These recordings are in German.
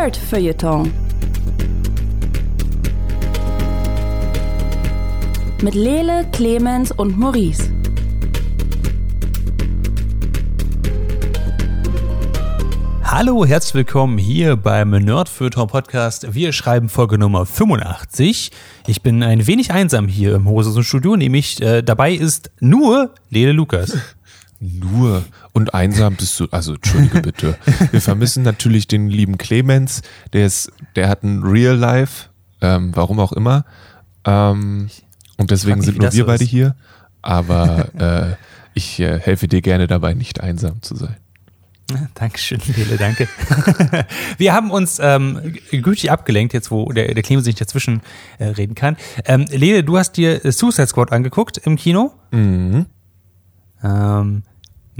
Nerd-Feuilleton. Mit Lele, Clemens und Maurice. Hallo, herzlich willkommen hier beim Nerdfeuilleton Podcast. Wir schreiben Folge Nummer 85. Ich bin ein wenig einsam hier im Hosen Studio, nämlich äh, dabei ist nur Lele Lukas. Nur und einsam bist du, also entschuldige bitte. Wir vermissen natürlich den lieben Clemens, der ist, der hat ein Real Life, ähm, warum auch immer. Ähm, und deswegen sind nur wir beide ist. hier. Aber äh, ich äh, helfe dir gerne dabei, nicht einsam zu sein. Dankeschön, Lele, danke. Wir haben uns ähm, gütig abgelenkt, jetzt wo der, der Clemens nicht dazwischen äh, reden kann. Ähm, Lele, du hast dir äh, Suicide Squad angeguckt im Kino. Mhm. Ähm,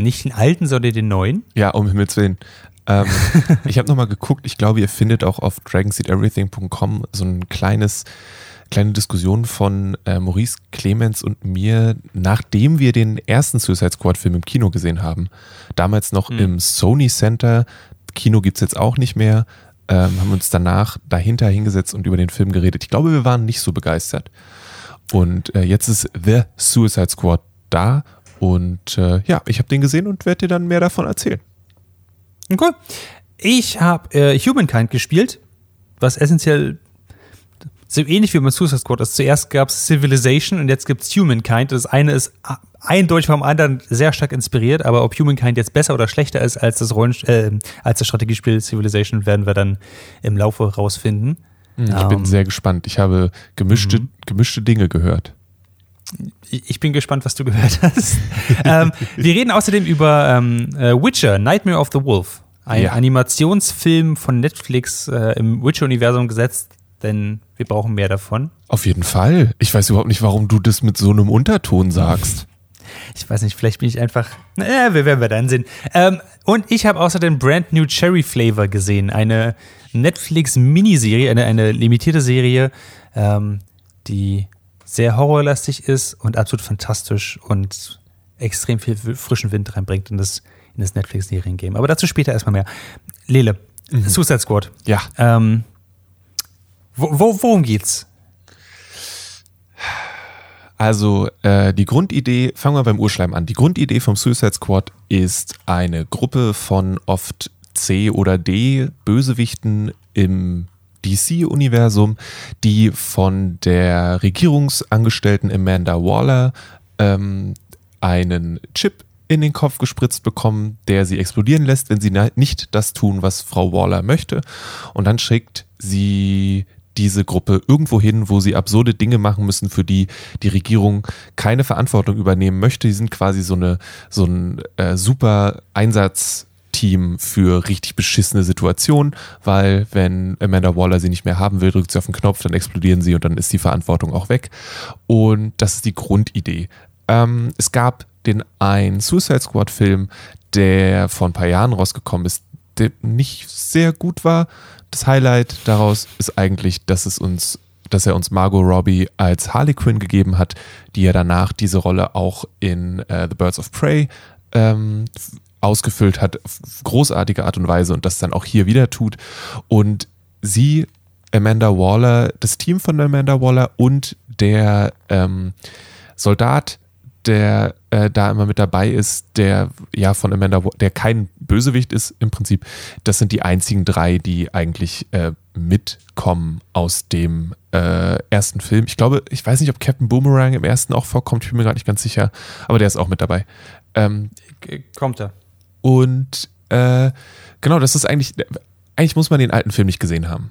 nicht den alten, sondern den neuen. Ja, um Himmels Willen. Ähm, ich habe nochmal geguckt, ich glaube, ihr findet auch auf dragonseateverything.com so ein kleines, kleine Diskussion von äh, Maurice Clemens und mir, nachdem wir den ersten Suicide Squad-Film im Kino gesehen haben. Damals noch im Sony Center. Kino gibt's jetzt auch nicht mehr. Ähm, haben uns danach dahinter hingesetzt und über den Film geredet. Ich glaube, wir waren nicht so begeistert. Und äh, jetzt ist The Suicide Squad da. Und äh, ja, ich habe den gesehen und werde dir dann mehr davon erzählen. Cool. Ich habe äh, Humankind gespielt, was essentiell so ähnlich wie beim Suicide Squad ist. Zuerst gab es Civilization und jetzt gibt es Humankind. Das eine ist eindeutig vom anderen sehr stark inspiriert, aber ob Humankind jetzt besser oder schlechter ist als das, Rollen äh, als das Strategiespiel Civilization, werden wir dann im Laufe rausfinden. Ich bin Ähm, sehr gespannt. Ich habe gemischte, gemischte Dinge gehört. Ich bin gespannt, was du gehört hast. ähm, wir reden außerdem über ähm, äh, Witcher, Nightmare of the Wolf. Ein Ja. Animationsfilm von Netflix äh, im Witcher-Universum gesetzt, denn wir brauchen mehr davon. Auf jeden Fall. Ich weiß überhaupt nicht, warum du das mit so einem Unterton sagst. Ich weiß nicht, vielleicht bin ich einfach. Naja, wir werden wir dann sehen. Ähm, und ich habe außerdem Brand New Cherry Flavor gesehen. Eine Netflix-Miniserie, eine, eine limitierte Serie, ähm, die sehr horrorlastig ist und absolut fantastisch und extrem viel frischen Wind reinbringt in das, in das Netflix-Serien-Game. Aber dazu später erstmal mehr. Lele, Suicide Squad. Ja. Ähm, wo, wo, worum geht's? Also äh, die Grundidee, fangen wir beim Urschleim an. Die Grundidee vom Suicide Squad ist eine Gruppe von oft C oder D Bösewichten im DC-Universum, die von der Regierungsangestellten Amanda Waller ähm, einen Chip in den Kopf gespritzt bekommen, der sie explodieren lässt, wenn sie nicht das tun, was Frau Waller möchte. Und dann schickt sie diese Gruppe irgendwo hin, wo sie absurde Dinge machen müssen, für die die Regierung keine Verantwortung übernehmen möchte. Die sind quasi so eine so ein äh, super Einsatzteam für richtig beschissene Situationen, weil wenn Amanda Waller sie nicht mehr haben will, drückt sie auf den Knopf, dann explodieren sie und dann ist die Verantwortung auch weg. Und das ist die Grundidee. Ähm, es gab den einen Suicide Squad Film, der vor ein paar Jahren rausgekommen ist, der nicht sehr gut war. Das Highlight daraus ist eigentlich, dass es uns, dass er uns Margot Robbie als Harley Quinn gegeben hat, die ja danach diese Rolle auch in äh, The Birds of Prey ähm, ausgefüllt hat, auf großartige Art und Weise und das dann auch hier wieder tut. Und sie, Amanda Waller, das Team von Amanda Waller und der ähm, Soldat, der äh, da immer mit dabei ist, der ja von Amanda, der kein Bösewicht ist im Prinzip. Das sind die einzigen drei, die eigentlich äh, mitkommen aus dem äh, ersten Film. Ich glaube, ich weiß nicht, ob Captain Boomerang im ersten auch vorkommt, ich bin mir gerade nicht ganz sicher, aber der ist auch mit dabei. Ähm, Kommt er. Und äh, genau, das ist eigentlich, eigentlich muss man den alten Film nicht gesehen haben.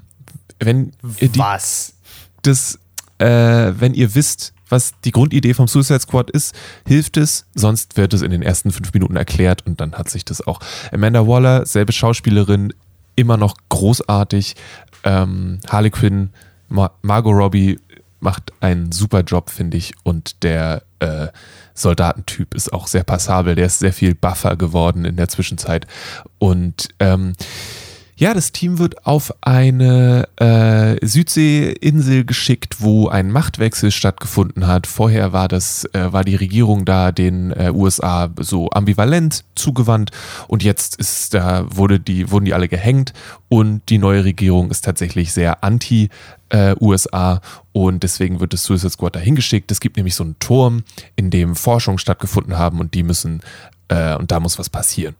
Wenn ihr die, Was? das, äh, wenn ihr wisst, was die Grundidee vom Suicide Squad ist, hilft es, sonst wird es in den ersten fünf Minuten erklärt und dann hat sich das auch. Amanda Waller, selbe Schauspielerin, immer noch großartig. Ähm, Harley Quinn, Mar Margot Robbie macht einen super Job, finde ich. Und der äh, Soldatentyp ist auch sehr passabel. Der ist sehr viel buffer geworden in der Zwischenzeit. Und ähm, Ja, das Team wird auf eine äh, Südseeinsel geschickt, wo ein Machtwechsel stattgefunden hat. Vorher war das, äh, war die Regierung da den äh, USA so ambivalent zugewandt und jetzt ist da wurde die wurden die alle gehängt und die neue Regierung ist tatsächlich sehr anti äh, USA und deswegen wird das Suicide Squad dahin geschickt. Es gibt nämlich so einen Turm, in dem Forschungen stattgefunden haben und die müssen äh, und da muss was passieren.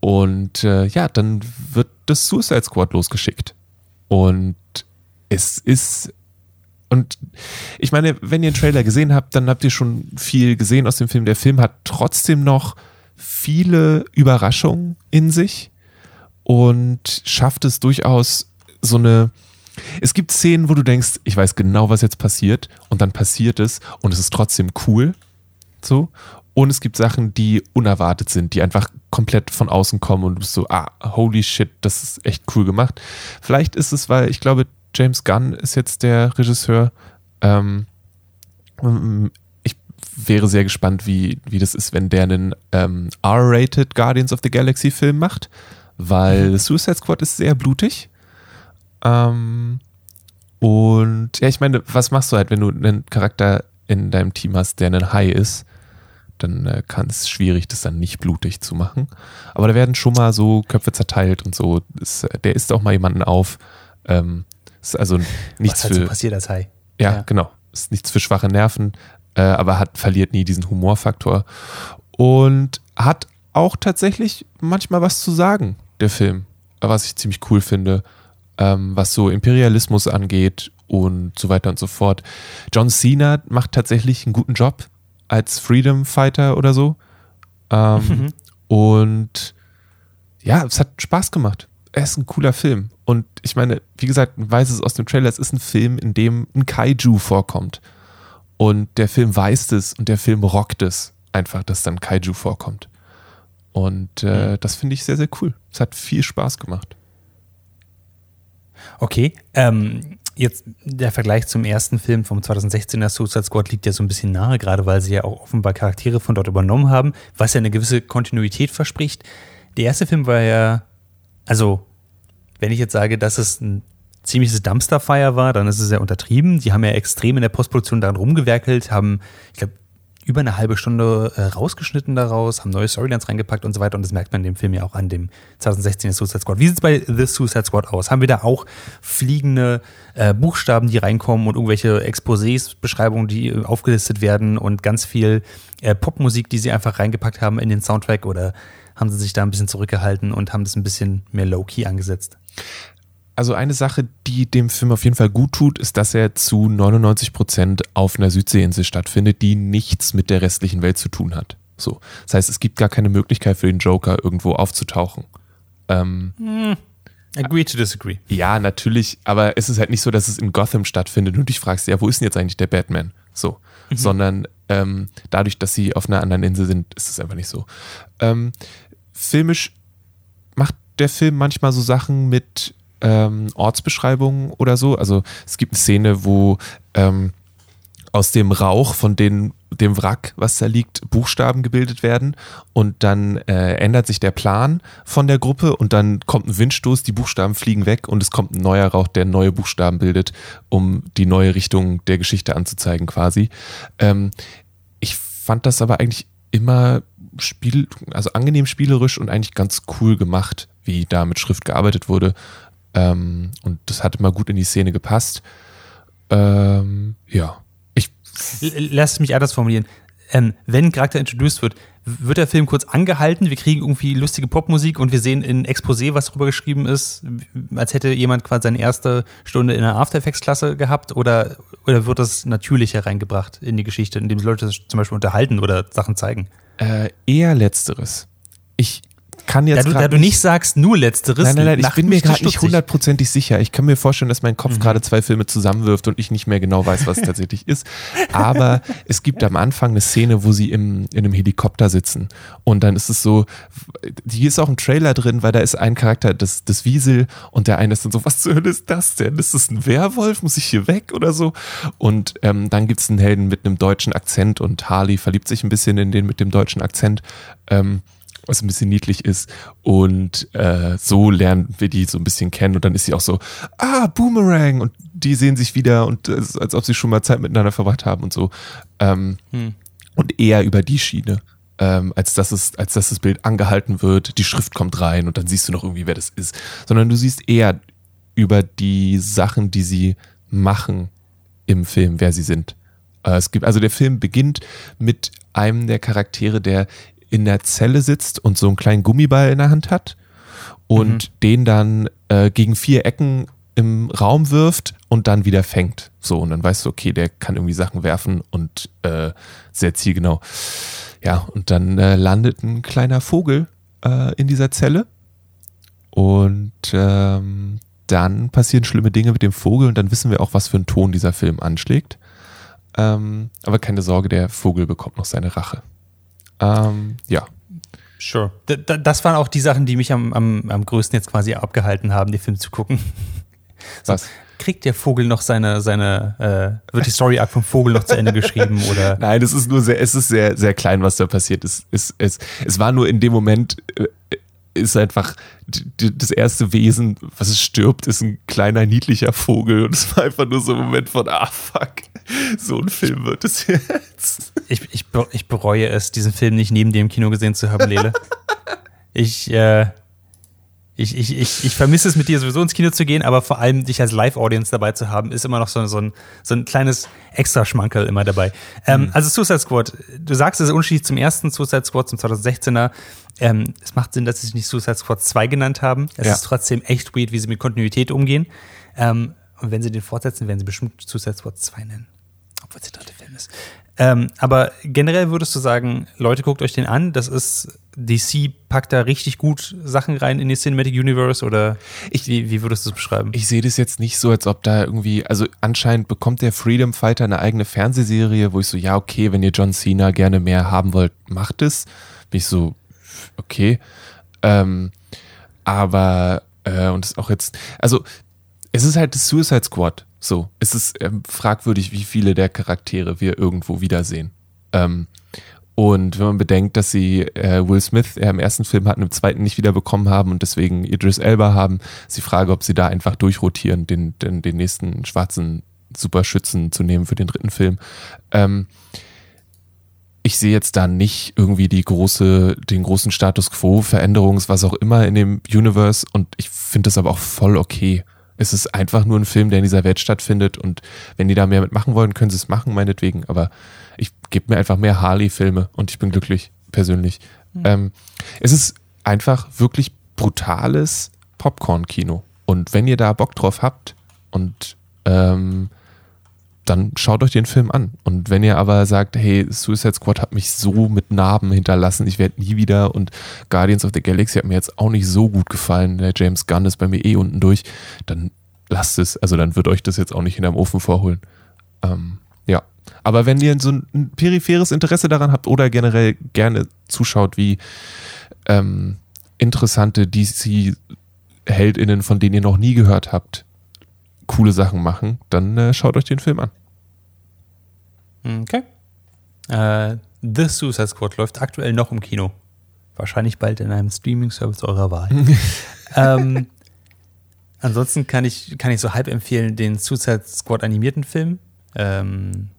Und äh, ja, dann wird das Suicide Squad losgeschickt. Und es ist. Und ich meine, wenn ihr einen Trailer gesehen habt, dann habt ihr schon viel gesehen aus dem Film. Der Film hat trotzdem noch viele Überraschungen in sich und schafft es durchaus so eine. Es gibt Szenen, wo du denkst, ich weiß genau, was jetzt passiert, und dann passiert es und es ist trotzdem cool. So. Und es gibt Sachen, die unerwartet sind, die einfach komplett von außen kommen und du bist so, ah, holy shit, das ist echt cool gemacht. Vielleicht ist es, weil ich glaube, James Gunn ist jetzt der Regisseur. Ähm, ich wäre sehr gespannt, wie, wie das ist, wenn der einen ähm, R-rated Guardians of the Galaxy Film macht, weil mhm. Suicide Squad ist sehr blutig. Ähm, und ja, ich meine, was machst du halt, wenn du einen Charakter in deinem Team hast, der ein High ist? Dann äh, kann es schwierig, das dann nicht blutig zu machen. Aber da werden schon mal so Köpfe zerteilt und so. Äh, der isst auch mal jemanden auf. Ähm, ist also nichts Was halt für. So passiert als Hai. Ja, ja, genau. Ist nichts für schwache Nerven, äh, aber hat, verliert nie diesen Humorfaktor. Und hat auch tatsächlich manchmal was zu sagen, der Film. Was ich ziemlich cool finde, ähm, was so Imperialismus angeht und so weiter und so fort. John Cena macht tatsächlich einen guten Job als Freedom Fighter oder so. Ähm, mhm. Und ja, es hat Spaß gemacht. Er ist ein cooler Film. Und ich meine, wie gesagt, man weiß es aus dem Trailer, es ist ein Film, in dem ein Kaiju vorkommt. Und der Film weiß es und der Film rockt es einfach, dass dann Kaiju vorkommt. Und äh, mhm. das finde ich sehr, sehr cool. Es hat viel Spaß gemacht. Okay, ähm, jetzt der Vergleich zum ersten Film vom 2016er Suicide Squad liegt ja so ein bisschen nahe, gerade weil sie ja auch offenbar Charaktere von dort übernommen haben, was ja eine gewisse Kontinuität verspricht. Der erste Film war ja, also, wenn ich jetzt sage, dass es ein ziemliches Dumpsterfire war, dann ist es sehr untertrieben. Die haben ja extrem in der Postproduktion daran rumgewerkelt, haben, ich glaube, über eine halbe Stunde äh, rausgeschnitten daraus, haben neue Storylines reingepackt und so weiter. Und das merkt man in dem Film ja auch an dem 2016 Suicide Squad. Wie sieht es bei The Suicide Squad aus? Haben wir da auch fliegende äh, Buchstaben, die reinkommen und irgendwelche Exposés, Beschreibungen, die aufgelistet werden und ganz viel äh, Popmusik, die sie einfach reingepackt haben in den Soundtrack? Oder haben sie sich da ein bisschen zurückgehalten und haben das ein bisschen mehr low-key angesetzt? Also eine Sache, die dem Film auf jeden Fall gut tut, ist, dass er zu 99 Prozent auf einer Südseeinsel stattfindet, die nichts mit der restlichen Welt zu tun hat. So. Das heißt, es gibt gar keine Möglichkeit für den Joker, irgendwo aufzutauchen. Ähm, hm. Agree to disagree. Ja, natürlich, aber es ist halt nicht so, dass es in Gotham stattfindet und dich fragst, ja, wo ist denn jetzt eigentlich der Batman? So. Mhm. Sondern ähm, dadurch, dass sie auf einer anderen Insel sind, ist es einfach nicht so. Ähm, filmisch macht der Film manchmal so Sachen mit ähm, Ortsbeschreibungen oder so. Also es gibt eine Szene, wo ähm, aus dem Rauch von den, dem Wrack, was da liegt, Buchstaben gebildet werden und dann äh, ändert sich der Plan von der Gruppe und dann kommt ein Windstoß, die Buchstaben fliegen weg und es kommt ein neuer Rauch, der neue Buchstaben bildet, um die neue Richtung der Geschichte anzuzeigen quasi. Ähm, ich fand das aber eigentlich immer spiel, also angenehm spielerisch und eigentlich ganz cool gemacht, wie da mit Schrift gearbeitet wurde. Ähm, und das hat immer gut in die Szene gepasst. Ähm, ja. Ich Lass mich anders formulieren. Ähm, wenn ein Charakter introduced wird, wird der Film kurz angehalten, wir kriegen irgendwie lustige Popmusik und wir sehen in Exposé, was darüber geschrieben ist, als hätte jemand quasi seine erste Stunde in einer After Effects Klasse gehabt oder, oder wird das natürlicher reingebracht in die Geschichte, indem die Leute sich zum Beispiel unterhalten oder Sachen zeigen? Äh, eher letzteres. Ich, kann jetzt. Da du, da du nicht sagst nur Letzteres. Nein, nein, nein, ich bin mir gerade nicht hundertprozentig sicher. Ich kann mir vorstellen, dass mein Kopf mhm. gerade zwei Filme zusammenwirft und ich nicht mehr genau weiß, was es tatsächlich ist. Aber es gibt am Anfang eine Szene, wo sie im, in einem Helikopter sitzen. Und dann ist es so, die ist auch im Trailer drin, weil da ist ein Charakter, das, das Wiesel, und der eine ist dann so, was zur Hölle ist das denn? Ist das ein Werwolf? Muss ich hier weg oder so? Und ähm, dann gibt es einen Helden mit einem deutschen Akzent und Harley verliebt sich ein bisschen in den mit dem deutschen Akzent. Ähm, was ein bisschen niedlich ist. Und äh, so lernen wir die so ein bisschen kennen. Und dann ist sie auch so, ah, Boomerang. Und die sehen sich wieder und äh, als ob sie schon mal Zeit miteinander verbracht haben und so. Ähm, hm. Und eher über die Schiene. Ähm, als, dass es, als dass das Bild angehalten wird, die Schrift kommt rein und dann siehst du noch irgendwie, wer das ist. Sondern du siehst eher über die Sachen, die sie machen im Film, wer sie sind. Äh, es gibt, also der Film beginnt mit einem der Charaktere, der in der Zelle sitzt und so einen kleinen Gummiball in der Hand hat und mhm. den dann äh, gegen vier Ecken im Raum wirft und dann wieder fängt. So, und dann weißt du, okay, der kann irgendwie Sachen werfen und äh, sehr zielgenau. Ja, und dann äh, landet ein kleiner Vogel äh, in dieser Zelle und ähm, dann passieren schlimme Dinge mit dem Vogel und dann wissen wir auch, was für einen Ton dieser Film anschlägt. Ähm, aber keine Sorge, der Vogel bekommt noch seine Rache. Ähm, ja. Sure. D das waren auch die Sachen, die mich am, am, am größten jetzt quasi abgehalten haben, den Film zu gucken. So, Was? Kriegt der Vogel noch seine, seine, äh, wird die Story Arc vom Vogel noch zu Ende geschrieben oder? Nein, es ist nur sehr, es ist sehr, sehr klein, was da passiert ist. Es, es, es war nur in dem Moment, äh, ist einfach das erste Wesen, was es stirbt, ist ein kleiner, niedlicher Vogel. Und es war einfach nur so ein Moment von, ah, fuck, so ein Film wird es jetzt. Ich, ich, ich bereue es, diesen Film nicht neben dir im Kino gesehen zu haben, Lele. Ich, äh, ich, ich, ich, ich vermisse es, mit dir sowieso ins Kino zu gehen, aber vor allem dich als Live-Audience dabei zu haben, ist immer noch so, so, ein, so ein kleines Extraschmankerl immer dabei. Ähm, mhm. Also Suicide Squad, du sagst, es ist unterschiedlich zum ersten Suicide Squad, zum 2016er. Ähm, es macht Sinn, dass sie sich nicht Suicide Squad 2 genannt haben. Es ja. ist trotzdem echt weird, wie sie mit Kontinuität umgehen. Ähm, und wenn sie den fortsetzen, werden sie bestimmt Suicide Squad 2 nennen. Obwohl es der dritte Film ist. Ähm, aber generell würdest du sagen, Leute, guckt euch den an. Das ist, DC packt da richtig gut Sachen rein in die Cinematic Universe oder ich, wie, wie würdest du es beschreiben? Ich sehe das jetzt nicht so, als ob da irgendwie, also anscheinend bekommt der Freedom Fighter eine eigene Fernsehserie, wo ich so, ja, okay, wenn ihr John Cena gerne mehr haben wollt, macht es. Bin ich so, okay. Ähm, aber, äh, und es ist auch jetzt, also es ist halt das Suicide Squad. So, es ist ähm, fragwürdig, wie viele der Charaktere wir irgendwo wiedersehen. Ähm, und wenn man bedenkt, dass sie äh, Will Smith äh, im ersten Film hatten, im zweiten nicht wiederbekommen haben und deswegen Idris Elba haben, ist die Frage, ob sie da einfach durchrotieren, den, den, den nächsten schwarzen Superschützen zu nehmen für den dritten Film. Ähm, ich sehe jetzt da nicht irgendwie die große, den großen Status Quo, Veränderungs, was auch immer in dem Universe und ich finde das aber auch voll okay. Es ist einfach nur ein Film, der in dieser Welt stattfindet und wenn die da mehr mitmachen wollen, können sie es machen, meinetwegen. Aber ich gebe mir einfach mehr Harley-Filme und ich bin glücklich, persönlich. Mhm. Ähm, es ist einfach wirklich brutales Popcorn-Kino. Und wenn ihr da Bock drauf habt und ähm, dann schaut euch den Film an. Und wenn ihr aber sagt, hey, Suicide Squad hat mich so mit Narben hinterlassen, ich werde nie wieder und Guardians of the Galaxy hat mir jetzt auch nicht so gut gefallen, der James Gunn ist bei mir eh unten durch, dann lasst es. Also dann wird euch das jetzt auch nicht hinterm Ofen vorholen. Ähm, ja. Aber wenn ihr so ein peripheres Interesse daran habt oder generell gerne zuschaut, wie ähm, interessante DC-HeldInnen, von denen ihr noch nie gehört habt, coole Sachen machen, dann äh, schaut euch den Film an. Okay. Äh, The Suicide Squad läuft aktuell noch im Kino. Wahrscheinlich bald in einem Streaming-Service eurer Wahl. ähm, ansonsten kann ich, kann ich so halb empfehlen den Suicide Squad animierten Film. Ähm,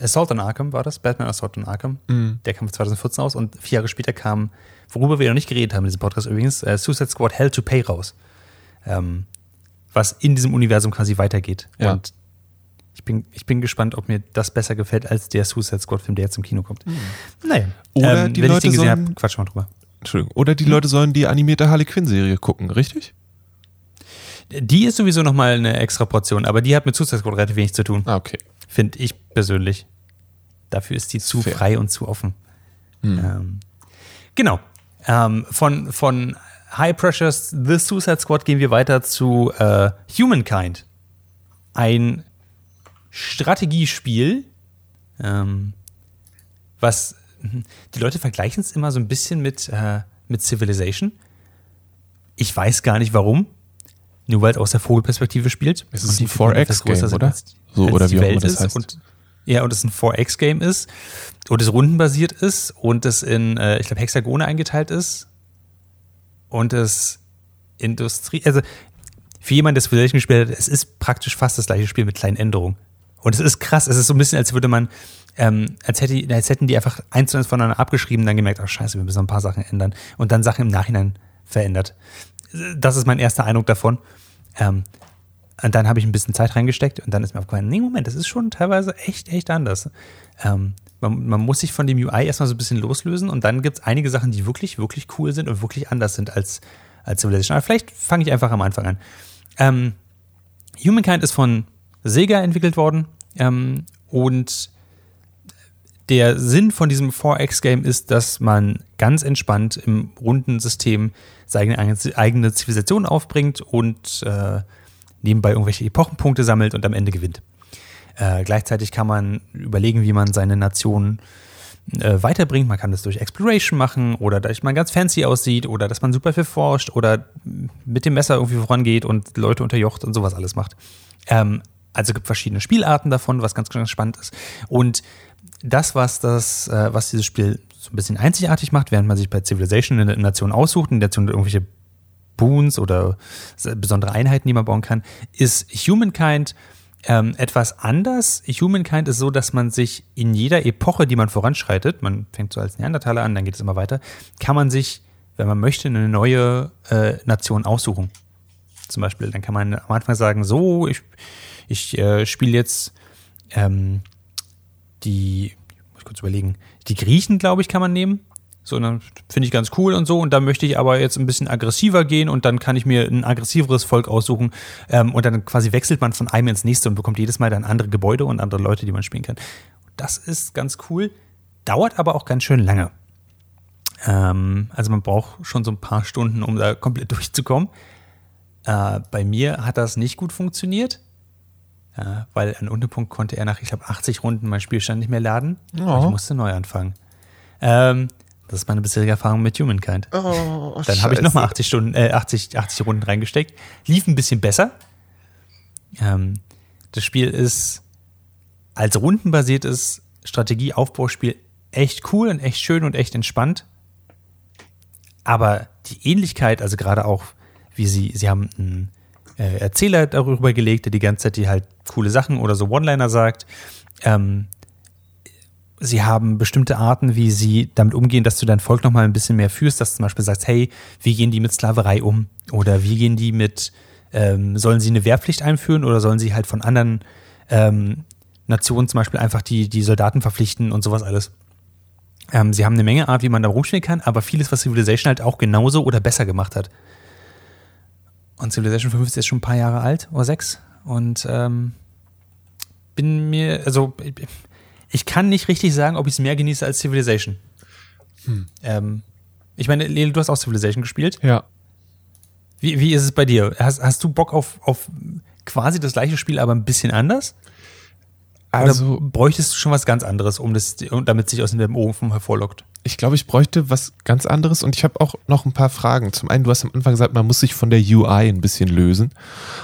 Assault on Arkham war das, Batman Assault on Arkham. Mhm. Der kam 2014 aus und vier Jahre später kam, worüber wir noch nicht geredet haben in diesem Podcast übrigens, äh, Suicide Squad Hell to Pay raus. Ähm, was in diesem Universum quasi weitergeht. Ja. Und ich bin, ich bin gespannt, ob mir das besser gefällt als der Suicide Squad-Film, der jetzt im Kino kommt. Mhm. Naja. Oder ähm, die wenn Leute ich den gesehen habe, quatsch mal drüber. Entschuldigung. Oder die mhm. Leute sollen die animierte Harley Quinn-Serie gucken, richtig? Die ist sowieso nochmal eine extra Portion, aber die hat mit Suicide Squad relativ wenig zu tun. Ah, okay. Finde ich persönlich. Dafür ist die zu Fair. frei und zu offen. Mhm. Ähm, genau. Ähm, von, von High Pressures The Suicide Squad gehen wir weiter zu äh, Humankind. Ein Strategiespiel, ähm, was die Leute vergleichen es immer so ein bisschen mit, äh, mit Civilization. Ich weiß gar nicht warum. Nur weil es aus der Vogelperspektive spielt. Es ist ein 4X-Game, oder? Als, so, als oder wie auch immer das heißt. Und Ja, und es ein 4X-Game ist und es rundenbasiert ist und es in, äh, ich glaube, Hexagone eingeteilt ist und es Industrie, also für jemanden, der Civilization gespielt hat, es ist praktisch fast das gleiche Spiel mit kleinen Änderungen. Und es ist krass, es ist so ein bisschen, als würde man, ähm, als, hätte, als hätten die einfach eins zu eins voneinander abgeschrieben, dann gemerkt, ach scheiße, wir müssen noch ein paar Sachen ändern und dann Sachen im Nachhinein verändert. Das ist mein erster Eindruck davon. Ähm, und dann habe ich ein bisschen Zeit reingesteckt und dann ist mir aufgefallen, nee, Moment, das ist schon teilweise echt, echt anders. Ähm, man, man, muss sich von dem UI erstmal so ein bisschen loslösen und dann gibt es einige Sachen, die wirklich, wirklich cool sind und wirklich anders sind als, als Civilization. Aber vielleicht fange ich einfach am Anfang an. Ähm, Humankind ist von Sega entwickelt worden ähm, und der Sinn von diesem 4X-Game ist, dass man ganz entspannt im runden System seine eigene Zivilisation aufbringt und äh, nebenbei irgendwelche Epochenpunkte sammelt und am Ende gewinnt. Äh, gleichzeitig kann man überlegen, wie man seine Nation äh, weiterbringt. Man kann das durch Exploration machen oder dass man ganz fancy aussieht oder dass man super viel forscht oder mit dem Messer irgendwie vorangeht und Leute unterjocht und sowas alles macht. Ähm, also gibt verschiedene Spielarten davon, was ganz, ganz spannend ist. Und das, was das, äh, was dieses Spiel so ein bisschen einzigartig macht, während man sich bei Civilization eine Nation aussucht, eine Nation irgendwelche Boons oder besondere Einheiten, die man bauen kann, ist Humankind ähm, etwas anders. Humankind ist so, dass man sich in jeder Epoche, die man voranschreitet, man fängt so als Neandertaler an, dann geht es immer weiter, kann man sich, wenn man möchte, eine neue äh, Nation aussuchen. Zum Beispiel, dann kann man am Anfang sagen, so, ich, ich äh, spiele jetzt ähm, die, muss ich kurz überlegen, die Griechen, glaube ich, kann man nehmen. So, dann finde ich ganz cool und so. Und dann möchte ich aber jetzt ein bisschen aggressiver gehen und dann kann ich mir ein aggressiveres Volk aussuchen. Ähm, und dann quasi wechselt man von einem ins nächste und bekommt jedes Mal dann andere Gebäude und andere Leute, die man spielen kann. Das ist ganz cool. Dauert aber auch ganz schön lange. Ähm, also man braucht schon so ein paar Stunden, um da komplett durchzukommen. Äh, bei mir hat das nicht gut funktioniert. Äh, weil an Unterpunkt konnte er nach, ich glaube, 80 Runden mein Spielstand nicht mehr laden. Oh. Ich musste neu anfangen. Ähm, das ist meine bisherige Erfahrung mit Humankind. Oh, Dann habe ich nochmal 80 Stunden, äh, 80, 80 Runden reingesteckt. Lief ein bisschen besser. Ähm, das Spiel ist als rundenbasiertes Strategieaufbauspiel echt cool und echt schön und echt entspannt. Aber die Ähnlichkeit, also gerade auch, wie sie, sie haben einen äh, Erzähler darüber gelegt, der die ganze Zeit die halt coole Sachen oder so One-Liner sagt. Ähm, sie haben bestimmte Arten, wie sie damit umgehen, dass du dein Volk noch mal ein bisschen mehr führst, dass du zum Beispiel sagst, hey, wie gehen die mit Sklaverei um? Oder wie gehen die mit, ähm, sollen sie eine Wehrpflicht einführen oder sollen sie halt von anderen ähm, Nationen zum Beispiel einfach die, die Soldaten verpflichten und sowas alles? Ähm, sie haben eine Menge Art, wie man da rumspielen kann, aber vieles, was Civilization halt auch genauso oder besser gemacht hat. Und Civilization 5 ist jetzt schon ein paar Jahre alt oder sechs und ähm, bin mir, also ich kann nicht richtig sagen, ob ich es mehr genieße als Civilization. Hm. Ähm, ich meine, Lele, du hast auch Civilization gespielt. Ja. Wie, wie ist es bei dir? Hast, hast du Bock auf, auf quasi das gleiche Spiel, aber ein bisschen anders? Also Oder bräuchtest du schon was ganz anderes, um das, damit sich aus dem Ofen hervorlockt? Ich glaube, ich bräuchte was ganz anderes und ich habe auch noch ein paar Fragen. Zum einen, du hast am Anfang gesagt, man muss sich von der UI ein bisschen lösen.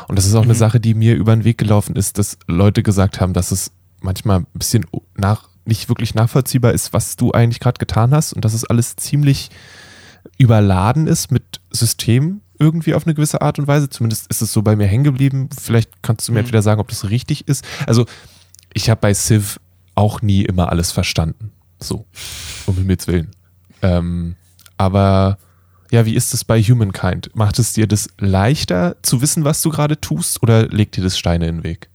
Und das ist auch mhm. eine Sache, die mir über den Weg gelaufen ist, dass Leute gesagt haben, dass es manchmal ein bisschen nach, nicht wirklich nachvollziehbar ist, was du eigentlich gerade getan hast und dass es alles ziemlich überladen ist mit Systemen irgendwie auf eine gewisse Art und Weise. Zumindest ist es so bei mir hängen geblieben. Vielleicht kannst du mir mhm. entweder sagen, ob das richtig ist. Also ich habe bei Civ auch nie immer alles verstanden. So, um Himmels Willen. Ähm, aber ja, wie ist es bei Humankind? Macht es dir das leichter zu wissen, was du gerade tust oder legt dir das Steine in den Weg?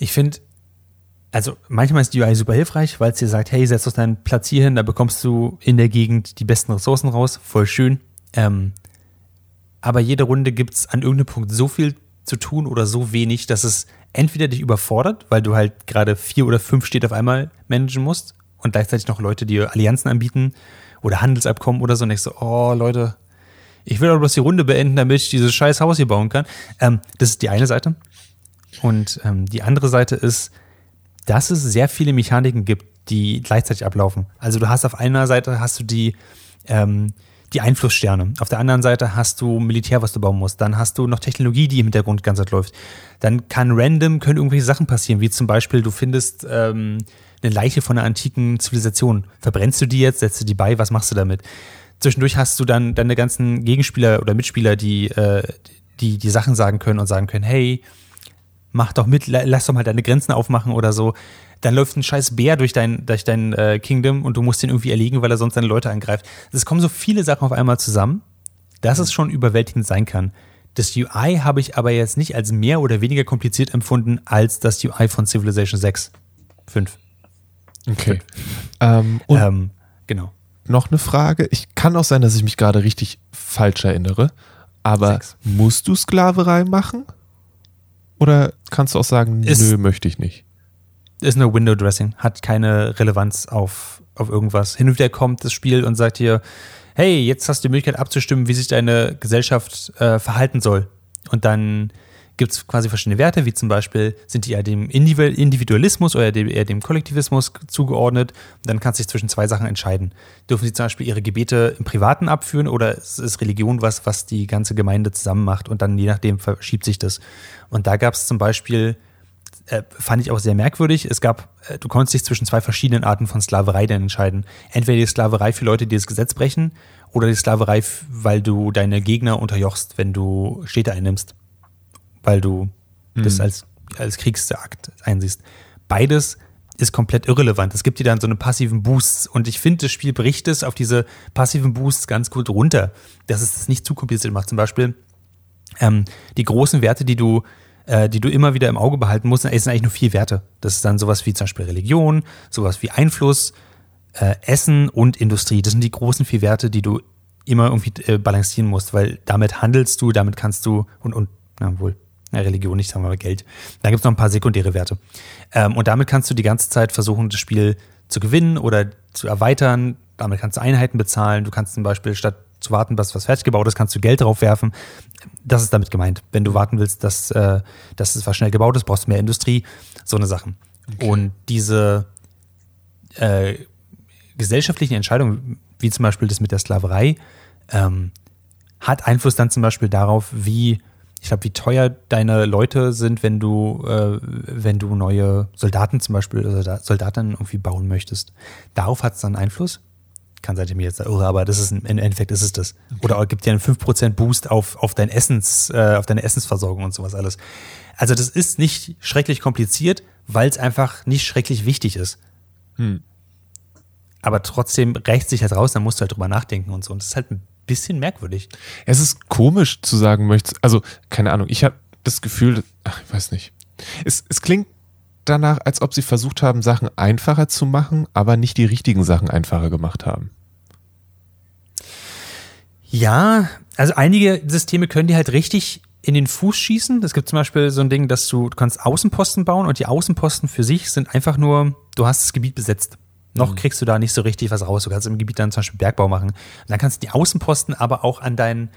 Ich finde, also manchmal ist die UI super hilfreich, weil es dir sagt, hey, setz doch deinen Platz hier hin, da bekommst du in der Gegend die besten Ressourcen raus, voll schön. Ähm, aber jede Runde gibt es an irgendeinem Punkt so viel zu tun oder so wenig, dass es entweder dich überfordert, weil du halt gerade vier oder fünf Städte auf einmal managen musst und gleichzeitig noch Leute dir Allianzen anbieten oder Handelsabkommen oder so und denkst so, oh Leute, ich will aber bloß die Runde beenden, damit ich dieses scheiß Haus hier bauen kann. Ähm, das ist die eine Seite. Und ähm, die andere Seite ist, dass es sehr viele Mechaniken gibt, die gleichzeitig ablaufen. Also du hast auf einer Seite hast du die, ähm, die Einflusssterne. Auf der anderen Seite hast du Militär, was du bauen musst. Dann hast du noch Technologie, die im Hintergrund die ganze Zeit läuft. Dann kann random, können irgendwelche Sachen passieren, wie zum Beispiel, du findest ähm, eine Leiche von einer antiken Zivilisation. Verbrennst du die jetzt, setzt du die bei, was machst du damit? Zwischendurch hast du dann deine ganzen Gegenspieler oder Mitspieler, die, äh, die die Sachen sagen können und sagen können, hey, mach doch mit, lass doch mal deine Grenzen aufmachen oder so. Dann läuft ein scheiß Bär durch dein, durch dein äh, Kingdom und du musst ihn irgendwie erlegen, weil er sonst deine Leute angreift. Es kommen so viele Sachen auf einmal zusammen, dass es schon überwältigend sein kann. Das UI habe ich aber jetzt nicht als mehr oder weniger kompliziert empfunden als das UI von Civilization 6. 5. Okay. Ähm, Ähm, genau. noch eine Frage. Ich kann auch sein, dass ich mich gerade richtig falsch erinnere, aber Sechs. musst du Sklaverei machen? Oder kannst du auch sagen, Ist- nö, möchte ich nicht? Ist nur Window Dressing, hat keine Relevanz auf, auf irgendwas. Hin und wieder kommt das Spiel und sagt dir, hey, jetzt hast du die Möglichkeit abzustimmen, wie sich deine Gesellschaft äh, verhalten soll. Und dann gibt es quasi verschiedene Werte, wie zum Beispiel sind die eher dem Individu- Individualismus oder eher dem Kollektivismus zugeordnet. Dann kannst du dich zwischen zwei Sachen entscheiden. Dürfen sie zum Beispiel ihre Gebete im Privaten abführen oder ist, Religion was, was die ganze Gemeinde zusammen macht und dann je nachdem verschiebt sich das. Und da gab es zum Beispiel äh, fand ich auch sehr merkwürdig. Es gab, äh, du konntest dich zwischen zwei verschiedenen Arten von Sklaverei dann entscheiden. Entweder die Sklaverei für Leute, die das Gesetz brechen, oder die Sklaverei, weil du deine Gegner unterjochst, wenn du Städte einnimmst. Weil du das als, als Kriegsakt einsiehst. Beides ist komplett irrelevant. Es gibt dir dann so eine passiven Boosts und ich finde, das Spiel bricht es auf diese passiven Boosts ganz gut runter, dass es das nicht zu kompliziert macht. Zum Beispiel, ähm, die großen Werte, die du, äh, die du immer wieder im Auge behalten musst, sind eigentlich nur vier Werte. Das ist dann sowas wie zum Beispiel Religion, sowas wie Einfluss, äh, Essen und Industrie. Das sind die großen vier Werte, die du immer irgendwie äh, balancieren musst, weil damit handelst du, damit kannst du und, und na wohl, Religion nicht, sagen wir mal Geld. Dann gibt es noch ein paar sekundäre Werte. Ähm, und damit kannst du die ganze Zeit versuchen, das Spiel zu gewinnen oder zu erweitern. Damit kannst du Einheiten bezahlen. Du kannst zum Beispiel statt zu warten, bis was fertig gebaut ist, kannst du Geld drauf werfen. Das ist damit gemeint. Wenn du warten willst, dass, äh, dass es was schnell gebaut ist, brauchst du mehr Industrie. So eine Sachen. Und diese äh, gesellschaftlichen Entscheidungen, wie zum Beispiel das mit der Sklaverei, ähm, hat Einfluss dann zum Beispiel darauf, wie, ich glaube, wie teuer deine Leute sind, wenn du, äh, wenn du neue Soldaten zum Beispiel, oder Solda- Soldaten irgendwie bauen möchtest. Darauf hat es dann Einfluss. Kann sein, dass ich mir jetzt irre, aber das ist im Endeffekt ist es das. Oder gibt dir einen 5% Boost auf, auf dein Essens, äh, auf deine Essensversorgung und sowas alles. Also das ist nicht schrecklich kompliziert, weil es einfach nicht schrecklich wichtig ist. Aber trotzdem rächt sich halt raus, dann musst du halt drüber nachdenken und so. Und das ist halt ein bisschen merkwürdig. Es ist komisch zu sagen, möchtest, also keine Ahnung, ich habe das Gefühl, ach, ich weiß nicht. Es, es klingt danach, als ob sie versucht haben, Sachen einfacher zu machen, aber nicht die richtigen Sachen einfacher gemacht haben. Ja, also einige Systeme können die halt richtig in den Fuß schießen. Es gibt zum Beispiel so ein Ding, dass du, du kannst Außenposten bauen und die Außenposten für sich sind einfach nur, du hast das Gebiet besetzt. Noch kriegst du da nicht so richtig was raus. Du kannst im Gebiet dann zum Beispiel Bergbau machen. Und dann kannst du die Außenposten aber auch an, dein,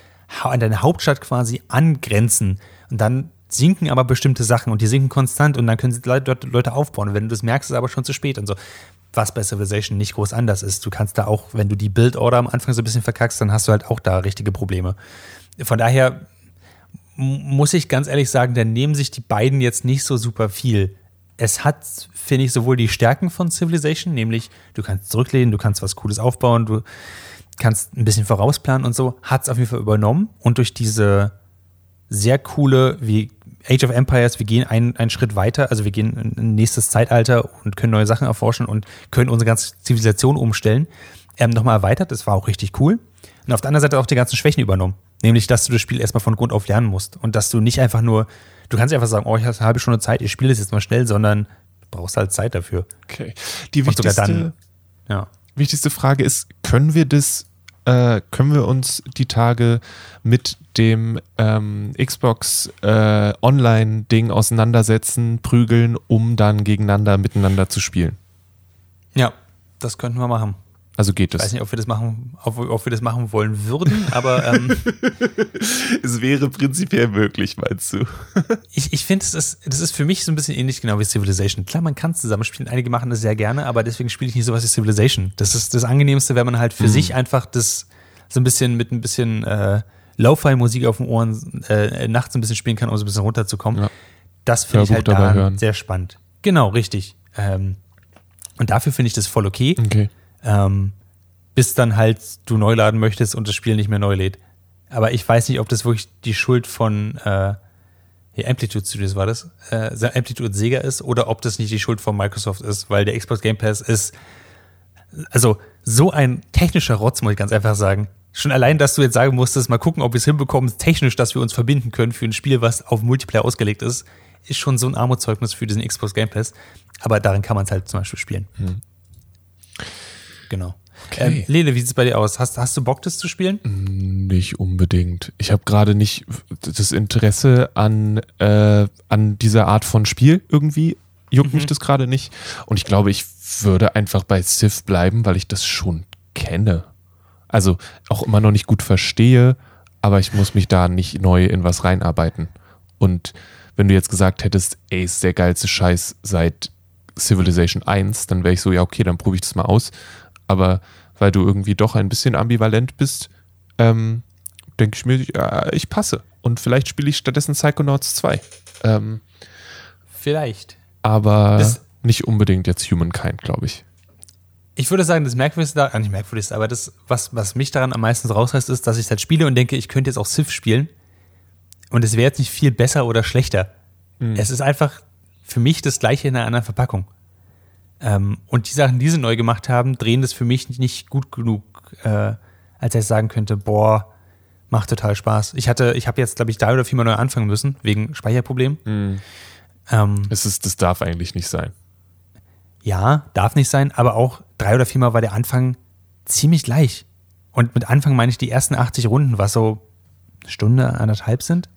an deine Hauptstadt quasi angrenzen. Und dann sinken aber bestimmte Sachen und die sinken konstant und dann können dort Leute aufbauen. Und wenn du das merkst, ist es aber schon zu spät und so. Was bei Civilization nicht groß anders ist. Du kannst da auch, wenn du die Build-Order am Anfang so ein bisschen verkackst, dann hast du halt auch da richtige Probleme. Von daher muss ich ganz ehrlich sagen, dann nehmen sich die beiden jetzt nicht so super viel. Es hat, finde ich, sowohl die Stärken von Civilization, nämlich du kannst zurücklehnen, du kannst was Cooles aufbauen, du kannst ein bisschen vorausplanen und so, hat es auf jeden Fall übernommen und durch diese sehr coole, wie Age of Empires, wir gehen einen, einen Schritt weiter, also wir gehen in ein nächstes Zeitalter und können neue Sachen erforschen und können unsere ganze Zivilisation umstellen, ähm, nochmal erweitert. Das war auch richtig cool. Und auf der anderen Seite auch die ganzen Schwächen übernommen. Nämlich, dass du das Spiel erstmal von Grund auf lernen musst und dass du nicht einfach nur, du kannst einfach sagen, oh, ich habe eine halbe Stunde Zeit, ich spiele das jetzt mal schnell, sondern du brauchst halt Zeit dafür. Okay. Die wichtigste, dann, ja. wichtigste Frage ist, können wir das, äh, können wir uns die Tage mit dem ähm, Xbox äh, Online-Ding auseinandersetzen, prügeln, um dann gegeneinander miteinander zu spielen? Ja, das könnten wir machen. Also geht Ich weiß es. nicht, ob wir das machen, ob, ob wir das machen wollen würden, aber ähm, Es wäre prinzipiell möglich, meinst du? ich, ich finde, das ist, das ist für mich so ein bisschen ähnlich genau wie Civilization. Klar, man kann es zusammenspielen, einige machen das sehr gerne, aber deswegen spiele ich nicht sowas wie Civilization. Das ist das Angenehmste, wenn man halt für sich einfach das so ein bisschen mit ein bisschen äh, Lo-Fi-Musik auf den Ohren äh, nachts ein bisschen spielen kann, um so ein bisschen runterzukommen. Ja. Das finde ich halt hören. sehr spannend. Genau, richtig. Ähm, und dafür finde ich das voll okay, Okay. Ähm, bis dann halt du neu laden möchtest und das Spiel nicht mehr neu lädt. Aber ich weiß nicht, ob das wirklich die Schuld von äh, hier Amplitude Studios war das, äh, Amplitude Sega ist oder ob das nicht die Schuld von Microsoft ist, weil der Xbox Game Pass ist also so ein technischer Rotz, muss ich ganz einfach sagen. Schon allein, dass du jetzt sagen musstest, mal gucken, ob wir es hinbekommen, technisch, dass wir uns verbinden können für ein Spiel, was auf Multiplayer ausgelegt ist, ist schon so ein Armutszeugnis für diesen Xbox Game Pass. Aber darin kann man es halt zum Beispiel spielen. Genau. Okay. Ähm, Lele, wie sieht es bei dir aus? Hast, hast du Bock, das zu spielen? Nicht unbedingt. Ich habe gerade nicht das Interesse an, äh, an dieser Art von Spiel irgendwie. Juckt mich das gerade nicht. Und ich glaube, ich würde einfach bei Civ bleiben, weil ich das schon kenne. Also auch immer noch nicht gut verstehe, aber ich muss mich da nicht neu in was reinarbeiten. Und wenn du jetzt gesagt hättest, ey, ist der geilste Scheiß seit Civilization 1, dann wäre ich so, ja, okay, dann probiere ich das mal aus. Aber weil du irgendwie doch ein bisschen ambivalent bist, ähm, denke ich mir, ja, ich passe. Und vielleicht spiele ich stattdessen Psychonauts 2. Ähm, Vielleicht. aber Das- nicht unbedingt jetzt Humankind, glaube ich. Ich würde sagen, das Merkwürdigste, da, äh, nicht Merkwürdigste, aber das, was, was mich daran am meisten rausreißt, ist, dass ich halt spiele und denke, ich könnte jetzt auch Civ spielen. Und es wäre jetzt nicht viel besser oder schlechter. Es ist einfach für mich das gleiche in einer anderen Verpackung. Ähm, und die Sachen, die sie neu gemacht haben, drehen das für mich nicht gut genug, äh, als ich sagen könnte, boah, macht total Spaß. Ich hatte, ich habe jetzt, glaube ich, drei oder viermal neu anfangen müssen, wegen Speicherproblemen. Ähm, Es ist, das darf eigentlich nicht sein. ja, darf nicht sein, aber auch drei oder viermal war der Anfang ziemlich gleich. Und mit Anfang meine ich die ersten 80 Runden, was so eine Stunde, anderthalb sind.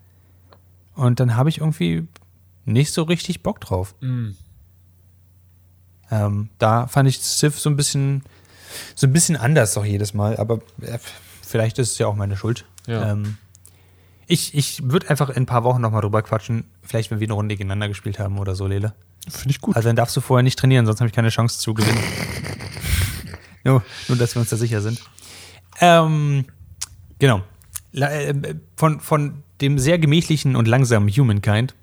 Und dann habe ich irgendwie nicht so richtig Bock drauf. Ähm, da fand ich Civ so ein bisschen, so ein bisschen anders doch jedes Mal, aber äh, vielleicht ist es ja auch meine Schuld. Ja. Ähm, ich ich würde einfach in ein paar Wochen nochmal drüber quatschen, vielleicht wenn wir eine Runde gegeneinander gespielt haben oder so, Lele. Finde ich gut. Also dann darfst du vorher nicht trainieren, sonst habe ich keine Chance zu gewinnen. nur, nur, dass wir uns da sicher sind. Ähm, genau. La- äh, Von, von dem sehr gemächlichen und langsamen Humankind,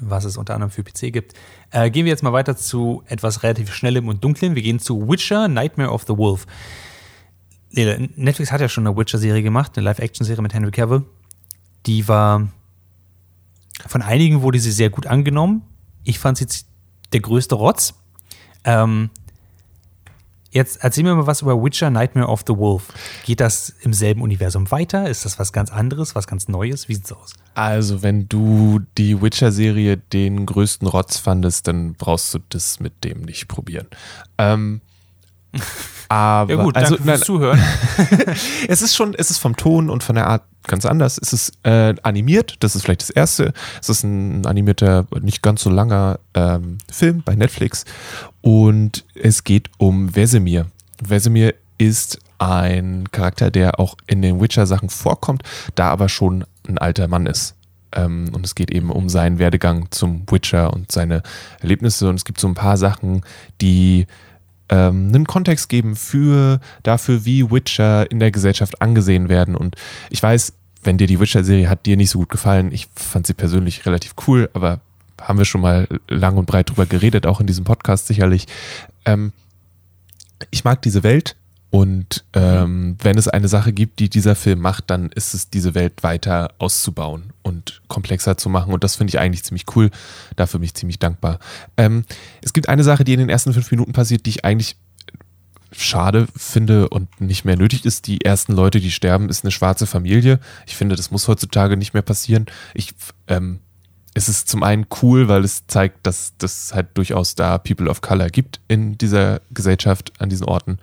was es unter anderem für PC gibt, äh, gehen wir jetzt mal weiter zu etwas relativ Schnellem und Dunklem. Wir gehen zu Witcher, Nightmare of the Wolf. Netflix hat ja schon eine Witcher-Serie gemacht, eine Live-Action-Serie mit Henry Cavill. Die war von einigen wurde sie sehr gut angenommen. Ich fand sie der größte Rotz. Ähm, jetzt erzähl mir mal was über Witcher Nightmare of the Wolf. Geht das im selben Universum weiter? Ist das was ganz anderes, was ganz Neues? Wie sieht's aus? Also, wenn du die Witcher-Serie den größten Rotz fandest, dann brauchst du das mit dem nicht probieren. Ähm, aber, Ja gut, also, danke fürs nein, Zuhören. es ist schon, es ist vom Ton und von der Art ganz anders. Es ist äh, animiert, das ist vielleicht das Erste. Es ist ein animierter, nicht ganz so langer ähm, Film bei Netflix. Und es geht um Vesemir. Vesemir ist ein Charakter, der auch in den Witcher-Sachen vorkommt, da aber schon ein alter Mann ist. Ähm, und es geht eben um seinen Werdegang zum Witcher und seine Erlebnisse. Und es gibt so ein paar Sachen, die ähm, einen Kontext geben für dafür, wie Witcher in der Gesellschaft angesehen werden. Und ich weiß, wenn dir die Witcher-Serie hat dir nicht so gut gefallen, ich fand sie persönlich relativ cool, aber haben wir schon mal lang und breit drüber geredet, auch in diesem Podcast sicherlich. Ähm, ich mag diese Welt und ähm, wenn es eine Sache gibt, die dieser Film macht, dann ist es, diese Welt weiter auszubauen und komplexer zu machen. Und das finde ich eigentlich ziemlich cool. Dafür bin ich ziemlich dankbar. Ähm, es gibt eine Sache, die in den ersten fünf Minuten passiert, die ich eigentlich schade finde und nicht mehr nötig ist. Die ersten Leute, die sterben, ist eine schwarze Familie. Ich finde, das muss heutzutage nicht mehr passieren. Ich, ähm, es ist zum einen cool, weil es zeigt, dass das halt durchaus da People of Color gibt in dieser Gesellschaft, an diesen Orten.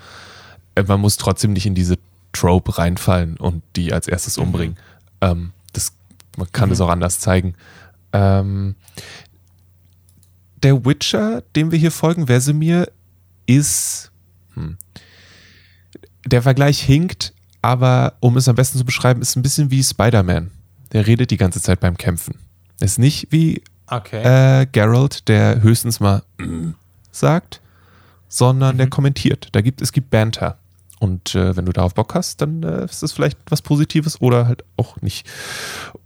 Äh, Man muss trotzdem nicht in diese Trope reinfallen und die als erstes umbringen. Ähm, das, man kann es auch anders zeigen. Ähm, der Witcher, dem wir hier folgen, Vesemir, ist. Hm, der Vergleich hinkt, aber um es am besten zu beschreiben, ist ein bisschen wie Spider-Man. Der redet die ganze Zeit beim Kämpfen. Ist nicht wie Okay. äh, Geralt, der höchstens mal mm sagt, sondern der kommentiert. Da gibt, es gibt Banter. Und äh, wenn du darauf Bock hast, dann äh, ist das vielleicht was Positives oder halt auch nicht.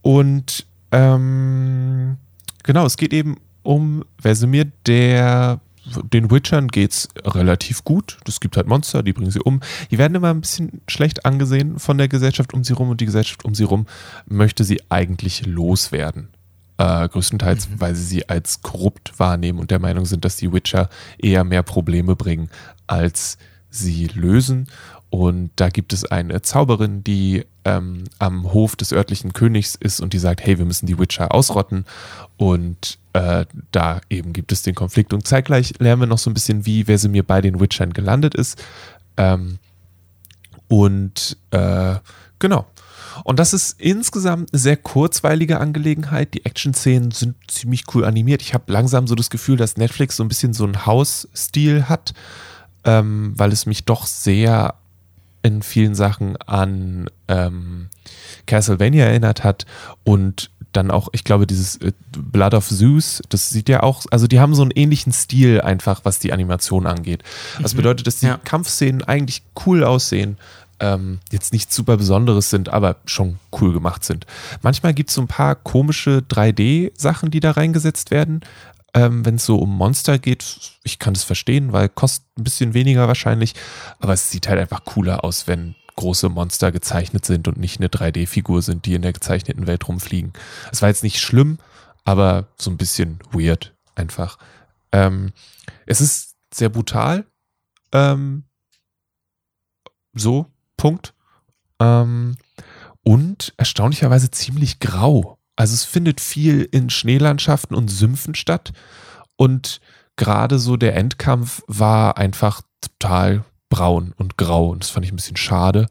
Und ähm, genau, es geht eben um Vesemir, der den Witchern geht's relativ gut. Es gibt halt Monster, die bringen sie um. Die werden immer ein bisschen schlecht angesehen von der Gesellschaft um sie rum und die Gesellschaft um sie rum möchte sie eigentlich loswerden. Äh, größtenteils, mhm. weil sie sie als korrupt wahrnehmen und der Meinung sind, dass die Witcher eher mehr Probleme bringen, als sie lösen. Und da gibt es eine Zauberin, die ähm, am Hof des örtlichen Königs ist und die sagt, hey, wir müssen die Witcher ausrotten. Und äh, da eben gibt es den Konflikt. Und zeitgleich lernen wir noch so ein bisschen, wie Vesemir bei den Witchern gelandet ist. Ähm, und äh, genau. Und das ist insgesamt eine sehr kurzweilige Angelegenheit. Die Action-Szenen sind ziemlich cool animiert. Ich habe langsam so das Gefühl, dass Netflix so ein bisschen so einen Hausstil hat, ähm, weil es mich doch sehr in vielen Sachen an ähm, Castlevania erinnert hat und dann auch, ich glaube, dieses äh, Blood of Zeus, das sieht ja auch, also die haben so einen ähnlichen Stil einfach, was die Animation angeht. Das mhm. bedeutet, dass die ja. Kampfszenen eigentlich cool aussehen, ähm, jetzt nicht super Besonderes sind, aber schon cool gemacht sind. Manchmal gibt es so ein paar komische 3D-Sachen, die da reingesetzt werden. Ähm, Wenn es so um Monster geht, ich kann das verstehen, weil kostet ein bisschen weniger wahrscheinlich, aber es sieht halt einfach cooler aus, wenn große Monster gezeichnet sind und nicht eine 3D-Figur sind, die in der gezeichneten Welt rumfliegen. Es war jetzt nicht schlimm, aber so ein bisschen weird einfach. Ähm, es ist sehr brutal. Ähm, so, Punkt. Ähm, und erstaunlicherweise ziemlich grau. Also es findet viel in Schneelandschaften und Sümpfen statt. Und gerade so der Endkampf war einfach total braun und grau. Und das fand ich ein bisschen schade,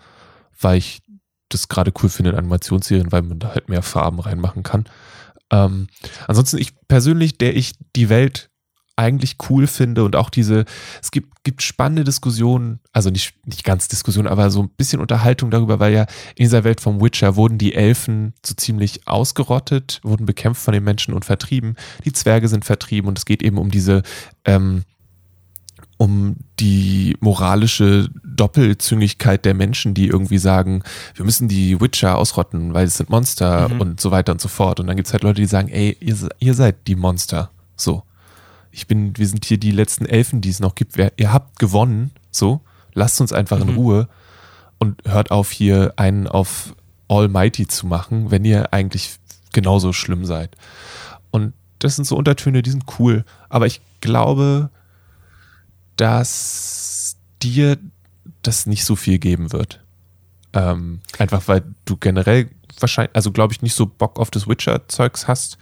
weil ich das gerade cool finde in Animationsserien, weil man da halt mehr Farben reinmachen kann. Ähm, ansonsten, ich persönlich, der ich die Welt eigentlich cool finde und auch diese, es gibt, gibt spannende Diskussionen, also nicht, nicht ganz Diskussionen, aber so ein bisschen Unterhaltung darüber, weil ja in dieser Welt vom Witcher wurden die Elfen so ziemlich ausgerottet, wurden bekämpft von den Menschen und vertrieben. Die Zwerge sind vertrieben und es geht eben um diese, ähm, um die moralische Doppelzüngigkeit der Menschen, die irgendwie sagen, wir müssen die Witcher ausrotten, weil es sind Monster mhm. und so weiter und so fort. Und dann gibt es halt Leute, die sagen, ey, ihr, ihr seid die Monster. So ich bin, wir sind hier die letzten Elfen, die es noch gibt. Ihr habt gewonnen, so, lasst uns einfach mhm. in Ruhe und hört auf, hier einen auf Almighty zu machen, wenn ihr eigentlich genauso schlimm seid. Und das sind so Untertöne, die sind cool. Aber ich glaube, dass dir das nicht so viel geben wird. Ähm, einfach weil du generell wahrscheinlich, also glaube ich, nicht so Bock auf das Witcher-Zeugs hast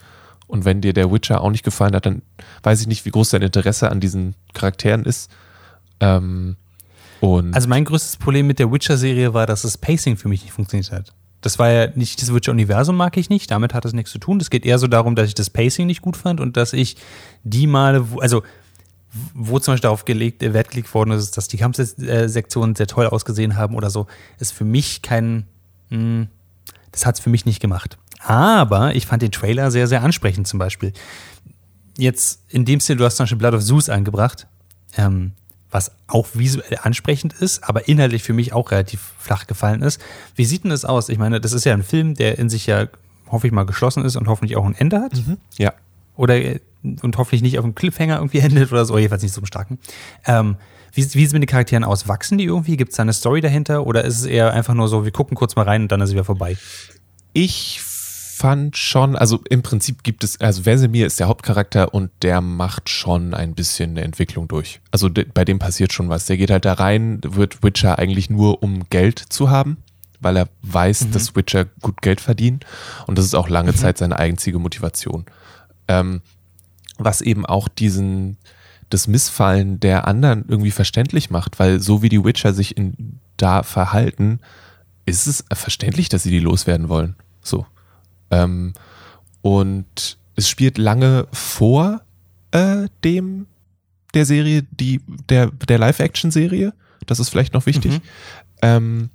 und wenn dir der Witcher auch nicht gefallen hat, dann weiß ich nicht, wie groß dein Interesse an diesen Charakteren ist. Ähm, also mein größtes Problem mit der Witcher-Serie war, dass das Pacing für mich nicht funktioniert hat. Das war ja nicht, das Witcher-Universum mag ich nicht, damit hat es nichts zu tun. Es geht eher so darum, dass ich das Pacing nicht gut fand und dass ich die Male, also wo zum Beispiel darauf gelegt, äh, Wert gelegt worden ist, dass die Kampfsektionen sehr toll ausgesehen haben oder so, ist für mich kein, mh, hm, das hat es für mich nicht gemacht. Aber ich fand den Trailer sehr, sehr ansprechend zum Beispiel. Jetzt in dem Stil, du hast zum Beispiel Blood of Zeus angebracht, ähm, was auch visuell ansprechend ist, aber inhaltlich für mich auch relativ flach gefallen ist. Wie sieht denn das aus? Ich meine, das ist ja ein Film, der in sich ja, hoffe ich mal, geschlossen ist und hoffentlich auch ein Ende hat. Mhm. Ja. Oder und hoffentlich nicht auf einem Cliffhanger irgendwie endet oder so, jedenfalls nicht so einem starken. Ähm, wie, wie sieht es mit den Charakteren aus? Wachsen die irgendwie? Gibt es da eine Story dahinter? Oder ist es eher einfach nur so, wir gucken kurz mal rein und dann ist es wieder vorbei? Ich fand schon, also im Prinzip gibt es, also Vesemir ist der Hauptcharakter und der macht schon ein bisschen eine Entwicklung durch. Also de, bei dem passiert schon was. Der geht halt da rein, wird Witcher eigentlich nur um Geld zu haben, weil er weiß, mhm. dass Witcher gut Geld verdienen und das ist auch lange mhm. Zeit seine einzige Motivation. Ähm, was eben auch diesen, das Missfallen der anderen irgendwie verständlich macht, weil so wie die Witcher sich in, da verhalten, ist es verständlich, dass sie die loswerden wollen. So. Ähm, und es spielt lange vor äh, dem der Serie, die, der, der Live-Action-Serie. Das ist vielleicht noch wichtig. Mhm. Ähm,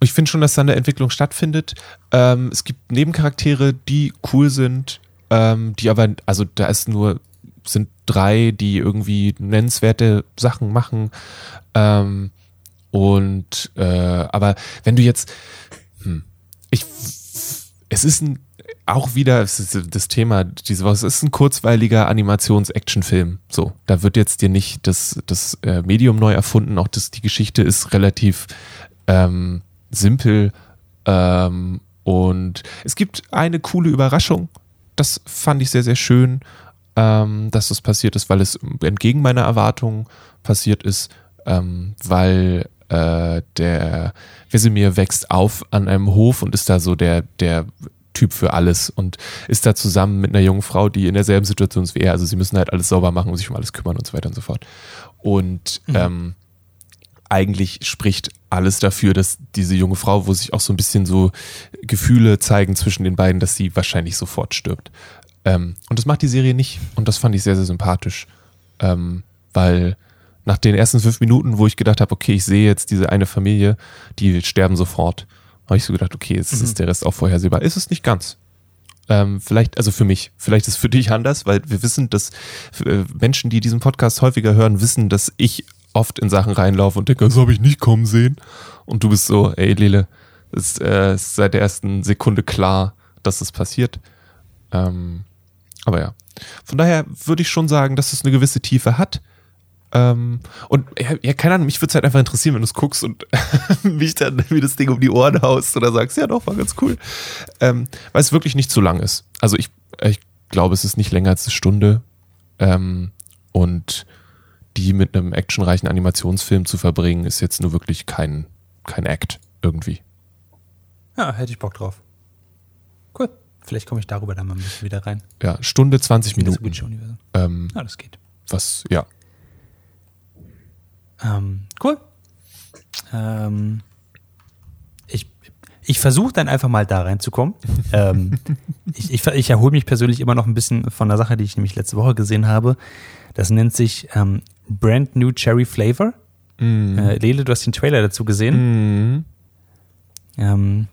ich finde schon, dass da eine Entwicklung stattfindet. Ähm, es gibt Nebencharaktere, die cool sind, ähm, die aber, also da ist nur, sind drei, die irgendwie nennenswerte Sachen machen. Ähm, Und äh, aber wenn du jetzt, hm, ich, es ist ein, auch wieder das Thema diese Woche, es ist ein kurzweiliger Animations-Action-Film. So, da wird jetzt dir nicht das, das äh, Medium neu erfunden, auch das, die Geschichte ist relativ ähm, simpel ähm, und es gibt eine coole Überraschung. Das fand ich sehr, sehr schön, ähm, dass das passiert ist, weil es entgegen meiner Erwartungen passiert ist, ähm, weil äh, der Wesemir wächst auf an einem Hof und ist da so der, der Typ für alles und ist da zusammen mit einer jungen Frau, die in derselben Situation ist wie er. Also sie müssen halt alles sauber machen und sich um alles kümmern und so weiter und so fort. Und mhm. ähm, eigentlich spricht alles dafür, dass diese junge Frau, wo sich auch so ein bisschen so Gefühle zeigen zwischen den beiden, dass sie wahrscheinlich sofort stirbt. Ähm, und das macht die Serie nicht. Und das fand ich sehr, sehr sympathisch. Ähm, weil nach den ersten fünf Minuten, wo ich gedacht habe, okay, ich sehe jetzt diese eine Familie, die sterben sofort, habe ich so gedacht, okay, jetzt mhm. ist der Rest auch vorhersehbar. Ist es nicht ganz. Ähm, vielleicht, also für mich, vielleicht ist es für dich anders, weil wir wissen, dass äh, Menschen, die diesen Podcast häufiger hören, wissen, dass ich oft in Sachen reinlaufe und denke, das habe ich nicht kommen sehen. Und du bist so, ey Lele, es äh, ist seit der ersten Sekunde klar, dass es passiert. Ähm, aber ja. Von daher würde ich schon sagen, dass es eine gewisse Tiefe hat. Ähm, und ja, keine Ahnung, mich würde es halt einfach interessieren, wenn du es guckst und mich dann wie das Ding um die Ohren haust oder sagst, ja doch, war ganz cool. Ähm, weil es wirklich nicht zu lang ist. Also ich, ich glaube, es ist nicht länger als eine Stunde. Ähm, und die mit einem actionreichen Animationsfilm zu verbringen, ist jetzt nur wirklich kein, kein Act irgendwie. Ja, hätte ich Bock drauf. Cool. Vielleicht komme ich darüber dann mal ein bisschen wieder rein. Ja, Stunde 20 Minuten. Das ähm, ja, das geht. Was, ja. Ähm, cool. Ähm, ich ich versuche dann einfach mal da reinzukommen. ähm, ich, ich, ich erhole mich persönlich immer noch ein bisschen von der Sache, die ich nämlich letzte Woche gesehen habe. Das nennt sich ähm, Brand New Cherry Flavor. Mm. Äh, Lele, du hast den Trailer dazu gesehen. Mm. Ähm,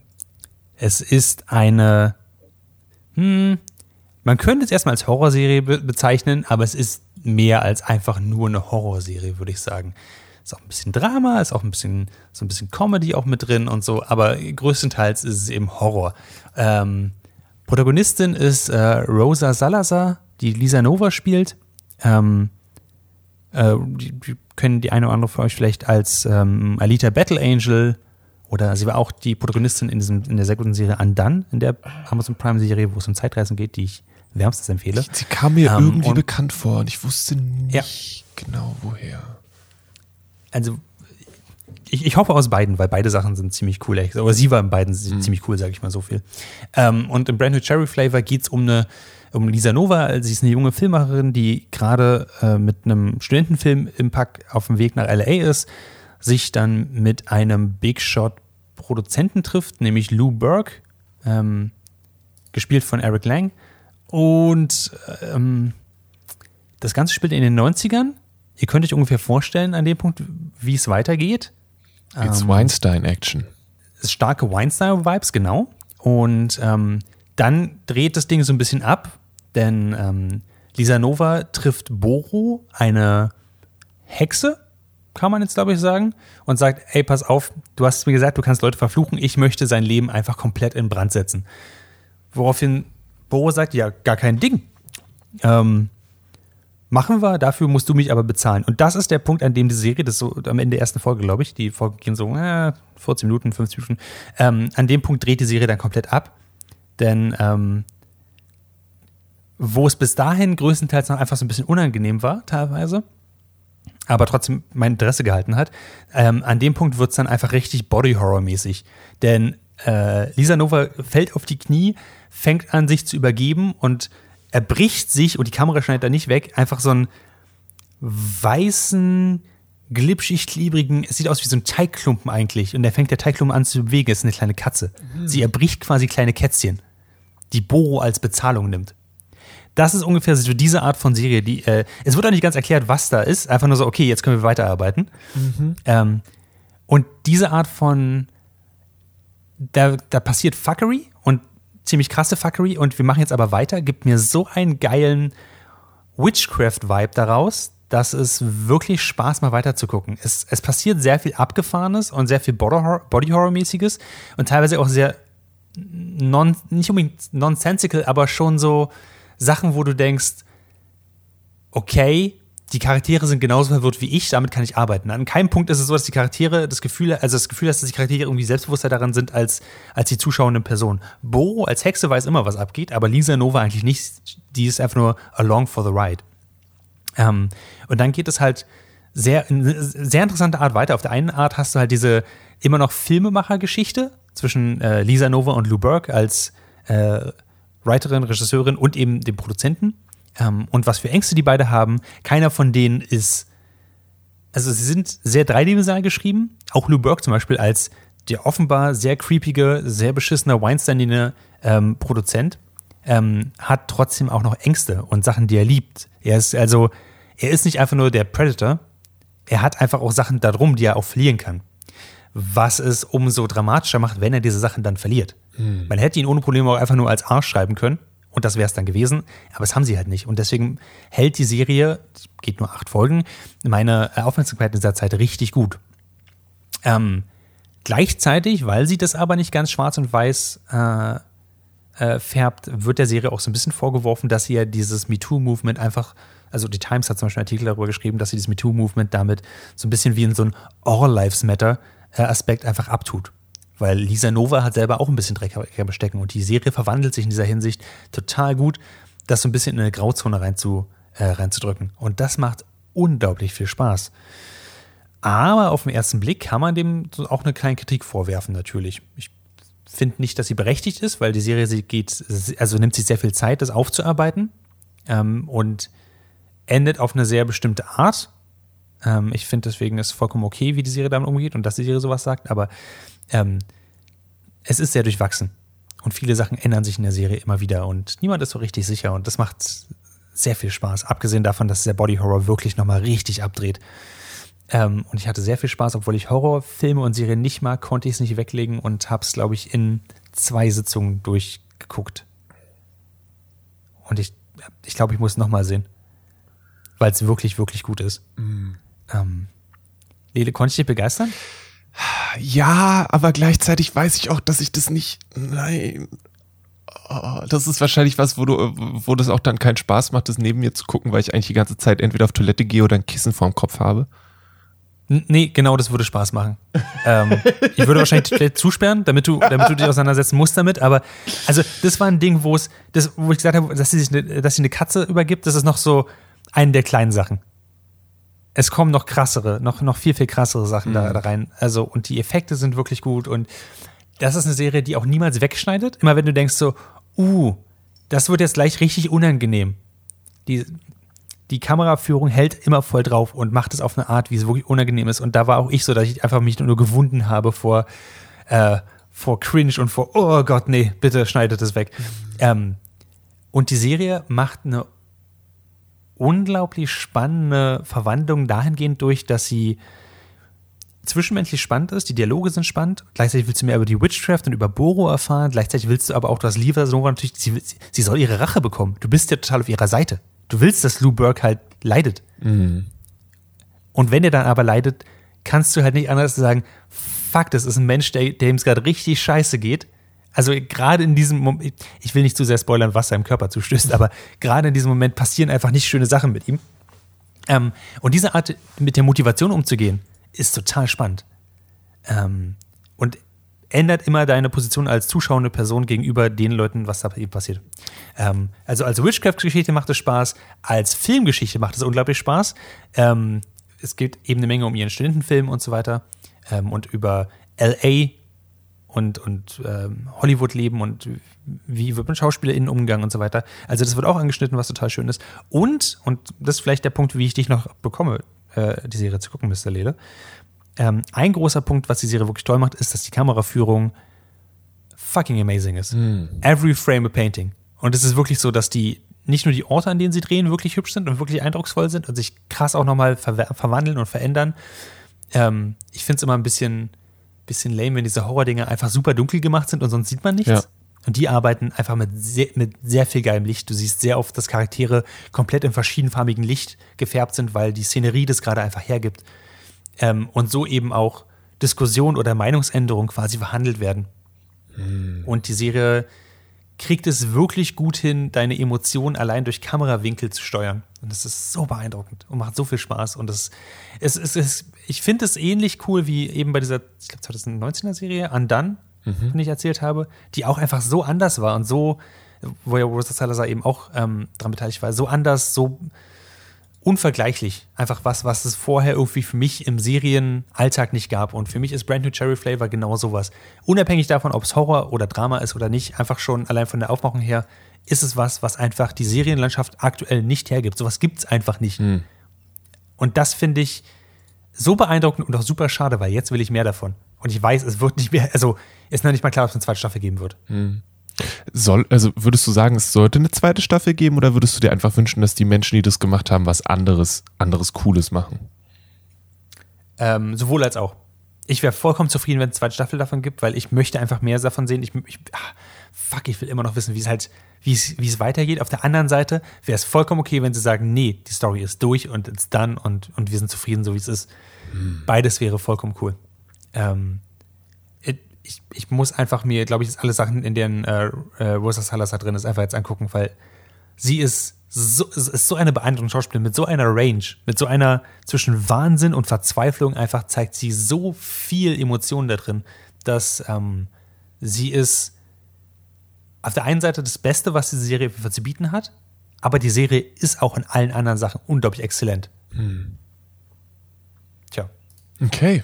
es ist eine, hm, man könnte es erstmal als Horrorserie be bezeichnen, aber es ist mehr als einfach nur eine Horrorserie, würde ich sagen. Ist auch ein bisschen Drama, ist auch ein bisschen so ein bisschen Comedy auch mit drin und so, aber größtenteils ist es eben Horror. Ähm, Protagonistin ist äh, Rosa Salazar, die Lisa Nova spielt. Ähm, äh, die, die, können die eine oder andere von euch vielleicht als ähm, Alita Battle Angel oder sie war auch die Protagonistin in, diesem, in der sehr guten Serie Undone, in der Amazon Prime Serie, wo es um Zeitreisen geht, die ich wärmstens empfehle. Sie kam mir ähm, irgendwie bekannt vor und ich wusste nicht ja. genau woher. Also ich, ich, hoffe aus beiden, weil beide Sachen sind ziemlich cool. Aber sie war in beiden mhm. ziemlich cool, sage ich mal so viel. Ähm, und im Brand New Cherry Flavor geht es um eine um Lisa Nova. Sie ist eine junge Filmmacherin, die gerade äh, mit einem Studentenfilm im Pack auf dem Weg nach LA ist, sich dann mit einem Big Shot Produzenten trifft, nämlich Lou Burke, ähm, gespielt von Eric Lang. Und ähm, das Ganze spielt in den 90ern. Ihr könnt euch ungefähr vorstellen an dem Punkt, wie es weitergeht. It's ähm, Weinstein-Action. Starke Weinstein-Vibes, genau. Und ähm, dann dreht das Ding so ein bisschen ab, denn ähm, Lisa Nova trifft Boro, eine Hexe, kann man jetzt glaube ich sagen, und sagt, ey, pass auf, du hast mir gesagt, du kannst Leute verfluchen, ich möchte sein Leben einfach komplett in Brand setzen. Woraufhin Boro sagt, ja, gar kein Ding. Ähm, machen wir, dafür musst du mich aber bezahlen. Und das ist der Punkt, an dem die Serie, das ist so am Ende der ersten Folge, glaube ich, die Folgen gehen so äh, 14 Minuten, 50 Minuten, ähm, an dem Punkt dreht die Serie dann komplett ab. Denn ähm, wo es bis dahin größtenteils noch einfach so ein bisschen unangenehm war, teilweise, aber trotzdem mein Interesse gehalten hat, ähm, an dem Punkt wird es dann einfach richtig Body-Horror-mäßig. Denn äh, Lisa Nova fällt auf die Knie, fängt an, sich zu übergeben und erbricht sich, und die Kamera schneidet da nicht weg, einfach so einen weißen, glitschig klebrigen, es sieht aus wie so ein Teigklumpen eigentlich. Und da fängt der Teigklumpen an zu bewegen, es ist eine kleine Katze. Mhm. Sie erbricht quasi kleine Kätzchen, die Boro als Bezahlung nimmt. Das ist ungefähr so diese Art von Serie, die, äh, es wird auch nicht ganz erklärt, was da ist, einfach nur so, okay, jetzt können wir weiterarbeiten. Mhm. Ähm, und diese Art von, da, da passiert Fuckery ziemlich krasse Fuckery und wir machen jetzt aber weiter, gibt mir so einen geilen Witchcraft-Vibe daraus, dass es wirklich Spaß mal weiterzugucken. Es, es passiert sehr viel Abgefahrenes und sehr viel Body-Horror-mäßiges und teilweise auch sehr non, nicht unbedingt nonsensical, aber schon so Sachen, wo du denkst, okay, die Charaktere sind genauso verwirrt wie ich, damit kann ich arbeiten. An keinem Punkt ist es so, dass die Charaktere das Gefühl, also das Gefühl dass die Charaktere irgendwie selbstbewusster daran sind als, als die zuschauende Person. Bo als Hexe weiß immer, was abgeht, aber Lisa Nova eigentlich nicht. Die ist einfach nur along for the ride. Ähm, und dann geht es halt sehr, sehr interessante Art weiter. Auf der einen Art hast du halt diese immer noch Filmemacher-Geschichte zwischen äh, Lisa Nova und Lou Burke als äh, Writerin, Regisseurin und eben dem Produzenten ähm, und was für Ängste die beide haben. Keiner von denen ist, also sie sind sehr dreidimensional geschrieben. Auch Lou Burke zum Beispiel als der offenbar sehr creepige, sehr beschissene Weinstein ähm, Produzent ähm, hat trotzdem auch noch Ängste und Sachen, die er liebt. Er ist also, er ist nicht einfach nur der Predator, er hat einfach auch Sachen darum, die er auch verlieren kann. Was es umso dramatischer macht, wenn er diese Sachen dann verliert. Hm. Man hätte ihn ohne Probleme auch einfach nur als Arsch schreiben können und das wäre es dann gewesen. Aber das haben sie halt nicht. Und deswegen hält die Serie, geht nur acht Folgen, meine Aufmerksamkeit in dieser Zeit richtig gut. Ähm, gleichzeitig, weil sie das aber nicht ganz schwarz und weiß äh, äh, färbt, wird der Serie auch so ein bisschen vorgeworfen, dass sie ja dieses MeToo-Movement einfach, also die Times hat zum Beispiel einen Artikel darüber geschrieben, dass sie dieses MeToo-Movement damit so ein bisschen wie in so ein All Lives Matter-Aspekt äh, einfach abtut weil Lisa Nova hat selber auch ein bisschen Dreck bestecken und die Serie verwandelt sich in dieser Hinsicht total gut, das so ein bisschen in eine Grauzone rein zu, äh, reinzudrücken. Und das macht unglaublich viel Spaß. Aber auf den ersten Blick kann man dem auch eine kleine Kritik vorwerfen, natürlich. Ich finde nicht, dass sie berechtigt ist, weil die Serie sie geht, also nimmt sich sehr viel Zeit, das aufzuarbeiten ähm, und endet auf eine sehr bestimmte Art. Ähm, ich finde deswegen ist vollkommen okay, wie die Serie damit umgeht und dass die Serie sowas sagt, aber ähm, es ist sehr durchwachsen. Und viele Sachen ändern sich in der Serie immer wieder und niemand ist so richtig sicher und das macht sehr viel Spaß. Abgesehen davon, dass der Body Horror wirklich nochmal richtig abdreht. Ähm, und ich hatte sehr viel Spaß, obwohl ich Horrorfilme und Serien nicht mag, konnte ich es nicht weglegen und habe es, glaube ich, in zwei Sitzungen durchgeguckt. Und ich, ich glaube, ich muss es nochmal sehen. Weil es wirklich, wirklich gut ist. Mm. Ähm, Lele, konnte ich dich begeistern? Ja, aber gleichzeitig weiß ich auch, dass ich das nicht. Nein. Oh, das ist wahrscheinlich was, wo du, wo das auch dann keinen Spaß macht, das neben mir zu gucken, weil ich eigentlich die ganze Zeit entweder auf Toilette gehe oder ein Kissen vorm Kopf habe. Nee, genau, das würde Spaß machen. ähm, ich würde wahrscheinlich die zusperren, damit du, damit du dich auseinandersetzen musst damit. Aber also das war ein Ding, wo es, wo ich gesagt habe, dass sie sich, eine, dass sie eine Katze übergibt, das ist noch so eine der kleinen Sachen es kommen noch krassere, noch, noch viel, viel krassere Sachen mhm. da, da, rein. Also, und die Effekte sind wirklich gut. Und das ist eine Serie, die auch niemals wegschneidet. Immer wenn du denkst so, uh, das wird jetzt gleich richtig unangenehm. Die, die Kameraführung hält immer voll drauf und macht es auf eine Art, wie es wirklich unangenehm ist. Und da war auch ich so, dass ich einfach mich nur gewunden habe vor, äh, vor Cringe und vor, oh Gott, nee, bitte schneidet es weg. Mhm. Ähm, und die Serie macht eine unglaublich spannende Verwandlung dahingehend durch, dass sie zwischenmenschlich spannend ist, die Dialoge sind spannend, gleichzeitig willst du mehr über die Witchcraft und über Boro erfahren, gleichzeitig willst du aber auch, dass Liva Nova natürlich, sie, sie, soll ihre Rache bekommen. Du bist ja total auf ihrer Seite. Du willst, dass Lou Burke halt leidet. Mhm. Und wenn er dann aber leidet, kannst du halt nicht anders sagen, fuck, das ist ein Mensch, der, dem es gerade richtig scheiße geht also gerade in diesem Moment, ich will nicht zu sehr spoilern, was seinem Körper zustößt, aber gerade in diesem Moment passieren einfach nicht schöne Sachen mit ihm. Ähm, und diese Art, mit der Motivation umzugehen, ist total spannend. Ähm, und ändert immer deine Position als zuschauende Person gegenüber den Leuten, was da eben passiert. Ähm, also als Witchcraft-Geschichte macht es Spaß, als Filmgeschichte macht es unglaublich Spaß. Ähm, es geht eben eine Menge um ihren Studentenfilm und so weiter ähm, und über LA und, und ähm, Hollywood leben und wie wird mit SchauspielerInnen umgegangen und so weiter. Also das wird auch angeschnitten, was total schön ist. Und, und das ist vielleicht der Punkt, wie ich dich noch bekomme, äh, die Serie zu gucken, Mr. Lede. Ähm, ein großer Punkt, was die Serie wirklich toll macht, ist, dass die Kameraführung fucking amazing ist. Mm. Every frame a painting. Und es ist wirklich so, dass die nicht nur die Orte, an denen sie drehen, wirklich hübsch sind und wirklich eindrucksvoll sind und sich krass auch nochmal ver verwandeln und verändern. Ähm, ich finde es immer ein bisschen bisschen lame, wenn diese Horror-Dinge einfach super dunkel gemacht sind und sonst sieht man nichts. Ja. Und die arbeiten einfach mit sehr, mit sehr viel geilem Licht. Du siehst sehr oft, dass Charaktere komplett in verschiedenfarbigen Licht gefärbt sind, weil die Szenerie das gerade einfach hergibt. Ähm, und so eben auch Diskussion oder Meinungsänderung quasi verhandelt werden. Hm. Und die Serie kriegt es wirklich gut hin, deine Emotionen allein durch Kamerawinkel zu steuern. Und das ist so beeindruckend und macht so viel Spaß. Und das, es, es, es, ich finde es ähnlich cool wie eben bei dieser, ich glaube, 2019er Serie, Undone, Mhm. die ich erzählt habe, die auch einfach so anders war und so, wo ja Rosa Salazar eben auch ähm, dran beteiligt war, so anders, so unvergleichlich. Einfach was, was es vorher irgendwie für mich im Serienalltag nicht gab. Und für mich ist Brand New Cherry Flavor genau sowas. Unabhängig davon, ob es Horror oder Drama ist oder nicht, einfach schon allein von der Aufmachung her, ist es was, was einfach die Serienlandschaft aktuell nicht hergibt. Sowas gibt es einfach nicht. Hm. Und das finde ich so beeindruckend und auch super schade, weil jetzt will ich mehr davon. Und ich weiß, es wird nicht mehr, also ist noch nicht mal klar, ob es eine zweite Staffel geben wird. Soll, also würdest du sagen, es sollte eine zweite Staffel geben oder würdest du dir einfach wünschen, dass die Menschen, die das gemacht haben, was anderes, anderes Cooles machen? Ähm, sowohl als auch. Ich wäre vollkommen zufrieden, wenn es eine zweite Staffel davon gibt, weil ich möchte einfach mehr davon sehen. Ich, ich ah, fuck, ich will immer noch wissen, wie es halt, wie es, wie es weitergeht. Auf der anderen Seite wäre es vollkommen okay, wenn sie sagen, nee, die Story ist durch und it's done und, und wir sind zufrieden, so wie es ist. Beides wäre vollkommen cool. Ähm, ich, ich muss einfach mir, glaube ich, alle Sachen, in denen äh, äh, Rosa Salazar drin ist, einfach jetzt angucken, weil sie ist so, ist so eine beeindruckende Schauspielerin mit so einer Range, mit so einer zwischen Wahnsinn und Verzweiflung einfach zeigt sie so viel Emotion da drin, dass ähm, sie ist auf der einen Seite das Beste, was die Serie zu bieten hat, aber die Serie ist auch in allen anderen Sachen unglaublich exzellent. Tja. Okay.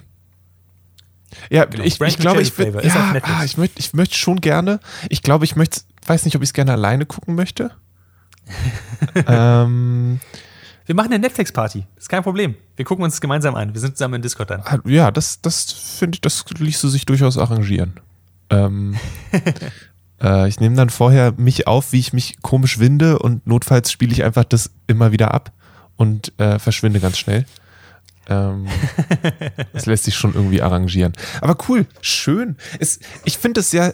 Ja, Genau. ich, ich glaube, ich, würd, ja, ah, ich möchte ich möcht schon gerne. Ich glaube, ich möchte, weiß nicht, ob ich es gerne alleine gucken möchte. ähm, Wir machen eine Netflix-Party. Ist kein Problem. Wir gucken uns das gemeinsam an. Wir sind zusammen in Discord dann. ah, ja, das, das finde ich, das ließe sich durchaus arrangieren. Ähm, äh, ich nehme dann vorher mich auf, wie ich mich komisch winde und notfalls spiele ich einfach das immer wieder ab und äh, verschwinde ganz schnell. Ähm, das lässt sich schon irgendwie arrangieren. Aber cool, schön. Es, ich finde es ja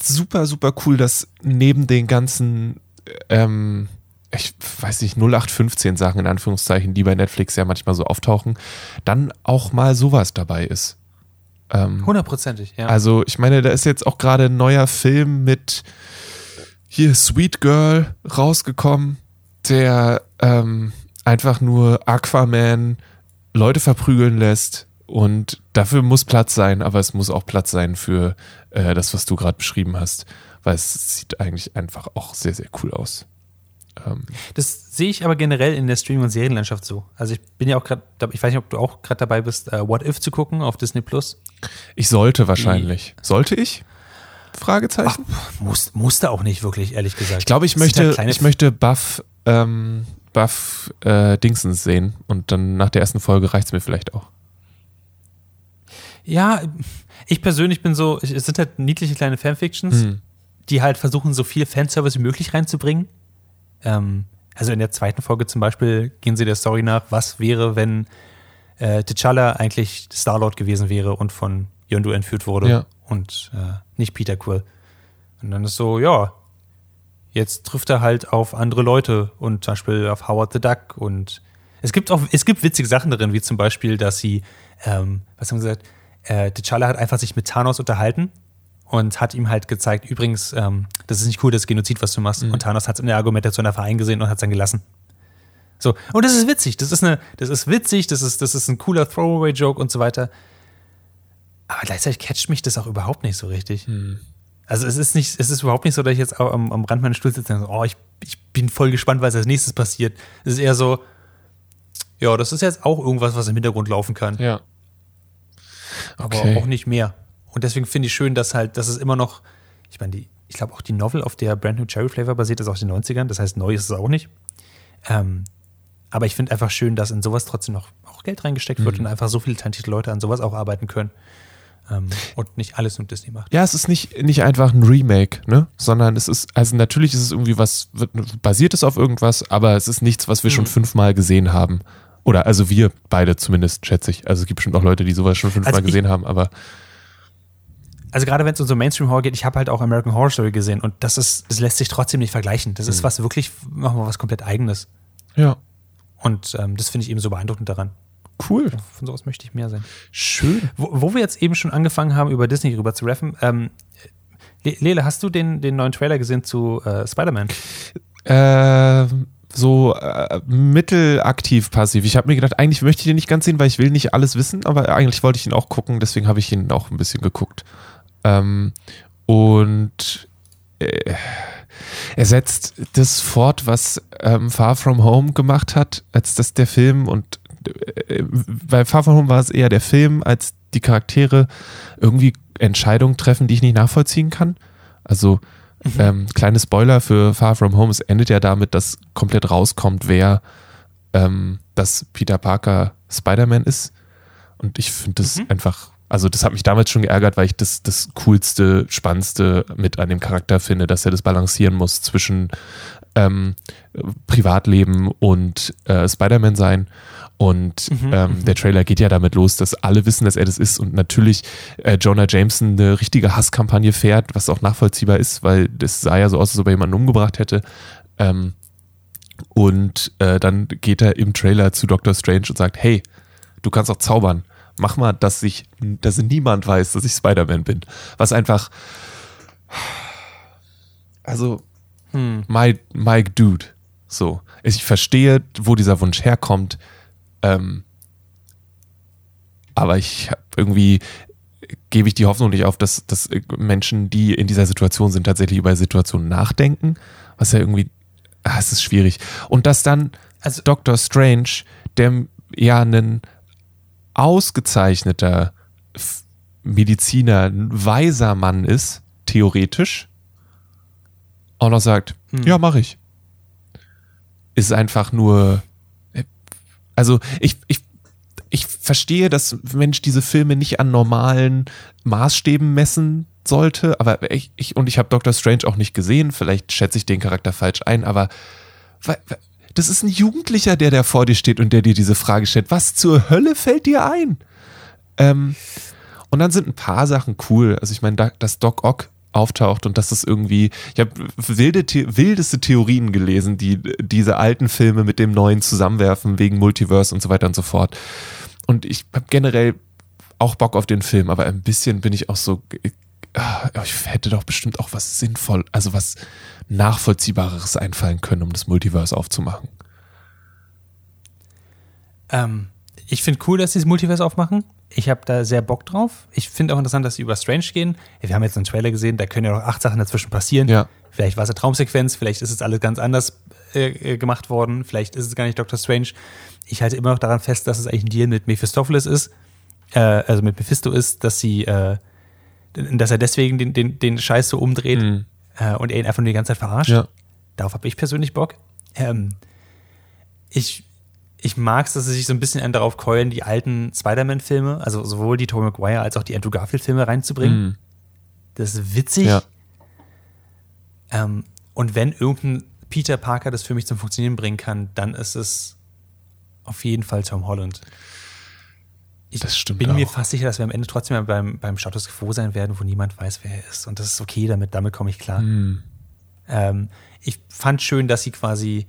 super, super cool, dass neben den ganzen, ähm, ich weiß nicht, 0815 Sachen in Anführungszeichen, die bei Netflix ja manchmal so auftauchen, dann auch mal sowas dabei ist. Ähm, Hundertprozentig, ja. also, ich meine, da ist jetzt auch gerade ein neuer Film mit hier Sweet Girl rausgekommen, der ähm, einfach nur Aquaman Leute verprügeln lässt. Und dafür muss Platz sein, aber es muss auch Platz sein für äh, das, was du gerade beschrieben hast, weil es sieht eigentlich einfach auch sehr, sehr cool aus. Ähm, Das sehe ich aber generell in der Streaming- und Serienlandschaft so. Also ich bin ja auch gerade, ich weiß nicht, ob du auch gerade dabei bist, äh, What If zu gucken auf Disney Plus. ich sollte wahrscheinlich. Sollte ich? Fragezeichen? Muss, musste auch nicht wirklich, ehrlich gesagt. Ich glaube, ich halt möchte, ich möchte Buff, ähm, Buff äh, Dingsens sehen und dann nach der ersten Folge reicht es mir vielleicht auch. Ja, ich persönlich bin so, es sind halt niedliche kleine Fanfictions, Hm. die halt versuchen, so viel Fanservice wie möglich reinzubringen. Ähm, also in der zweiten Folge zum Beispiel gehen sie der Story nach, was wäre, wenn äh, T'Challa eigentlich Star-Lord gewesen wäre und von Yondu entführt wurde Ja. und äh, nicht Peter Quill. Und dann ist so, ja, jetzt trifft er halt auf andere Leute und zum Beispiel auf Howard the Duck und es gibt auch, es gibt witzige Sachen darin, wie zum Beispiel, dass sie, ähm, was haben sie gesagt, äh, T'Challa hat einfach sich mit Thanos unterhalten und hat ihm halt gezeigt, übrigens, ähm, das ist nicht cool, das Genozid, was du machst. Und Thanos hat es in der Argumentation einfach eingesehen und hat es dann gelassen. So, und das ist witzig, das ist eine, das ist witzig, das ist, das ist ein cooler Throwaway-Joke und so weiter. Aber gleichzeitig catcht mich das auch überhaupt nicht so richtig. Also es ist nicht, es ist überhaupt nicht so, dass ich jetzt auch am, am Rand meines Stuhls sitze und so, oh, ich, ich bin voll gespannt, was als nächstes passiert. Es ist eher so, ja, das ist jetzt auch irgendwas, was im Hintergrund laufen kann Ja. aber Okay. auch nicht mehr. Und deswegen finde ich schön, dass halt, dass es immer noch, ich meine, die, ich glaube auch die Novel, auf der Brand New Cherry Flavor basiert, ist aus den 90ern, das heißt, neu ist es auch nicht. Ähm, aber ich finde einfach schön, dass in sowas trotzdem noch auch Geld reingesteckt Mhm. wird und einfach so viele talentierte Leute an sowas auch arbeiten können. Ähm, und nicht alles nur Disney macht. Ja, es ist nicht, nicht einfach ein Remake, ne? Sondern es ist, also natürlich ist es irgendwie was, basiert es auf irgendwas, aber es ist nichts, was wir schon Mhm. fünfmal gesehen haben. Oder also wir beide zumindest, schätze ich. Also es gibt bestimmt auch Leute, die sowas schon fünfmal Also ich- gesehen haben, aber also gerade wenn es um so Mainstream-Horror geht, ich habe halt auch American Horror Story gesehen und das ist, das lässt sich trotzdem nicht vergleichen. Das ist was wirklich, machen wir was komplett eigenes. Ja. Und ähm, das finde ich eben so beeindruckend daran. Cool. Von sowas möchte ich mehr sein. Schön. Wo, wo wir jetzt eben schon angefangen haben, über Disney rüber zu raffen, ähm, Le- Lele, hast du den, den neuen Trailer gesehen zu äh, Spider-Man? Äh, so äh, mittelaktiv passiv. Ich habe mir gedacht, eigentlich möchte ich den nicht ganz sehen, weil ich will nicht alles wissen, aber eigentlich wollte ich ihn auch gucken, deswegen habe ich ihn auch ein bisschen geguckt. Ähm, und äh, er setzt das fort, was ähm, Far From Home gemacht hat, als das der Film und bei Far From Home war es eher der Film, als die Charaktere irgendwie Entscheidungen treffen, die ich nicht nachvollziehen kann. Also ähm, kleine Spoiler für Far From Home, es endet ja damit, dass komplett rauskommt, wer ähm, dass Peter Parker Spider-Man ist. Und ich finde das einfach, also das hat mich damals schon geärgert, weil ich das das coolste, spannendste mit an dem Charakter finde, dass er das balancieren muss zwischen ähm, Privatleben und äh, Spider-Man sein. Und ähm, der Trailer geht ja damit los, dass alle wissen, dass er das ist und natürlich äh, Jonah Jameson eine richtige Hasskampagne fährt, was auch nachvollziehbar ist, weil das sah ja so aus, als ob er jemanden umgebracht hätte. Ähm, und äh, dann geht er im Trailer zu Doctor Strange und sagt, hey, du kannst auch zaubern. Mach mal, dass ich, dass niemand weiß, dass ich Spider-Man bin. Was einfach, also, my, my dude. So. Ich verstehe, wo dieser Wunsch herkommt. Ähm, aber ich habe irgendwie gebe ich die Hoffnung nicht auf, dass, dass Menschen, die in dieser Situation sind, tatsächlich über Situationen nachdenken. Was ja irgendwie, ah, es ist schwierig. Und dass dann Also- Dr. Strange, der ja ein ausgezeichneter Mediziner, ein weiser Mann ist, theoretisch, auch noch sagt, ja, mache ich. Ist einfach nur, also ich, ich, ich verstehe, dass Mensch diese Filme nicht an normalen Maßstäben messen sollte, aber ich, ich und ich habe Doctor Strange auch nicht gesehen, vielleicht schätze ich den Charakter falsch ein, aber das ist ein Jugendlicher, der da vor dir steht und der dir diese Frage stellt, was zur Hölle fällt dir ein? Ähm, und dann sind ein paar Sachen cool. Also ich meine, da, dass Doc Ock auftaucht und dass es irgendwie, ich habe wilde, wildeste Theorien gelesen, die diese alten Filme mit dem neuen zusammenwerfen wegen Multiverse und so weiter und so fort. Und ich habe generell auch Bock auf den Film, aber ein bisschen bin ich auch so, ah, ich hätte doch bestimmt auch was sinnvoll, also was nachvollziehbareres einfallen können, um das Multiverse aufzumachen. Ähm, ich finde cool, dass sie das Multiverse aufmachen. Ich habe da sehr Bock drauf. Ich finde auch interessant, dass sie über Strange gehen. Wir haben jetzt einen Trailer gesehen, da können ja noch acht Sachen dazwischen passieren. Ja. Vielleicht war es eine Traumsequenz, vielleicht ist es alles ganz anders äh, äh, gemacht worden, vielleicht ist es gar nicht Doctor Strange. Ich halte immer noch daran fest, dass es eigentlich ein Deal mit Mephistopheles ist, äh, also mit Mephisto ist, dass sie, äh, dass er deswegen den, den, den Scheiß so umdreht Mhm. äh, und er ihn einfach nur die ganze Zeit verarscht. Ja. Darauf habe ich persönlich Bock. Ähm, ich, ich mag es, dass sie sich so ein bisschen an darauf keulen, die alten Spider-Man-Filme, also sowohl die Tobey Maguire als auch die Andrew Garfield-Filme reinzubringen. Mhm. Das ist witzig. Ja. Ähm, und wenn irgendein Peter Parker das für mich zum Funktionieren bringen kann, dann ist es auf jeden Fall Tom Holland. Ich Das stimmt bin mir auch. fast sicher, dass wir am Ende trotzdem beim, beim Status Quo sein werden, wo niemand weiß, wer er ist. Und das ist okay, damit, damit komme ich klar. Mhm. Ähm, ich fand schön, dass sie quasi,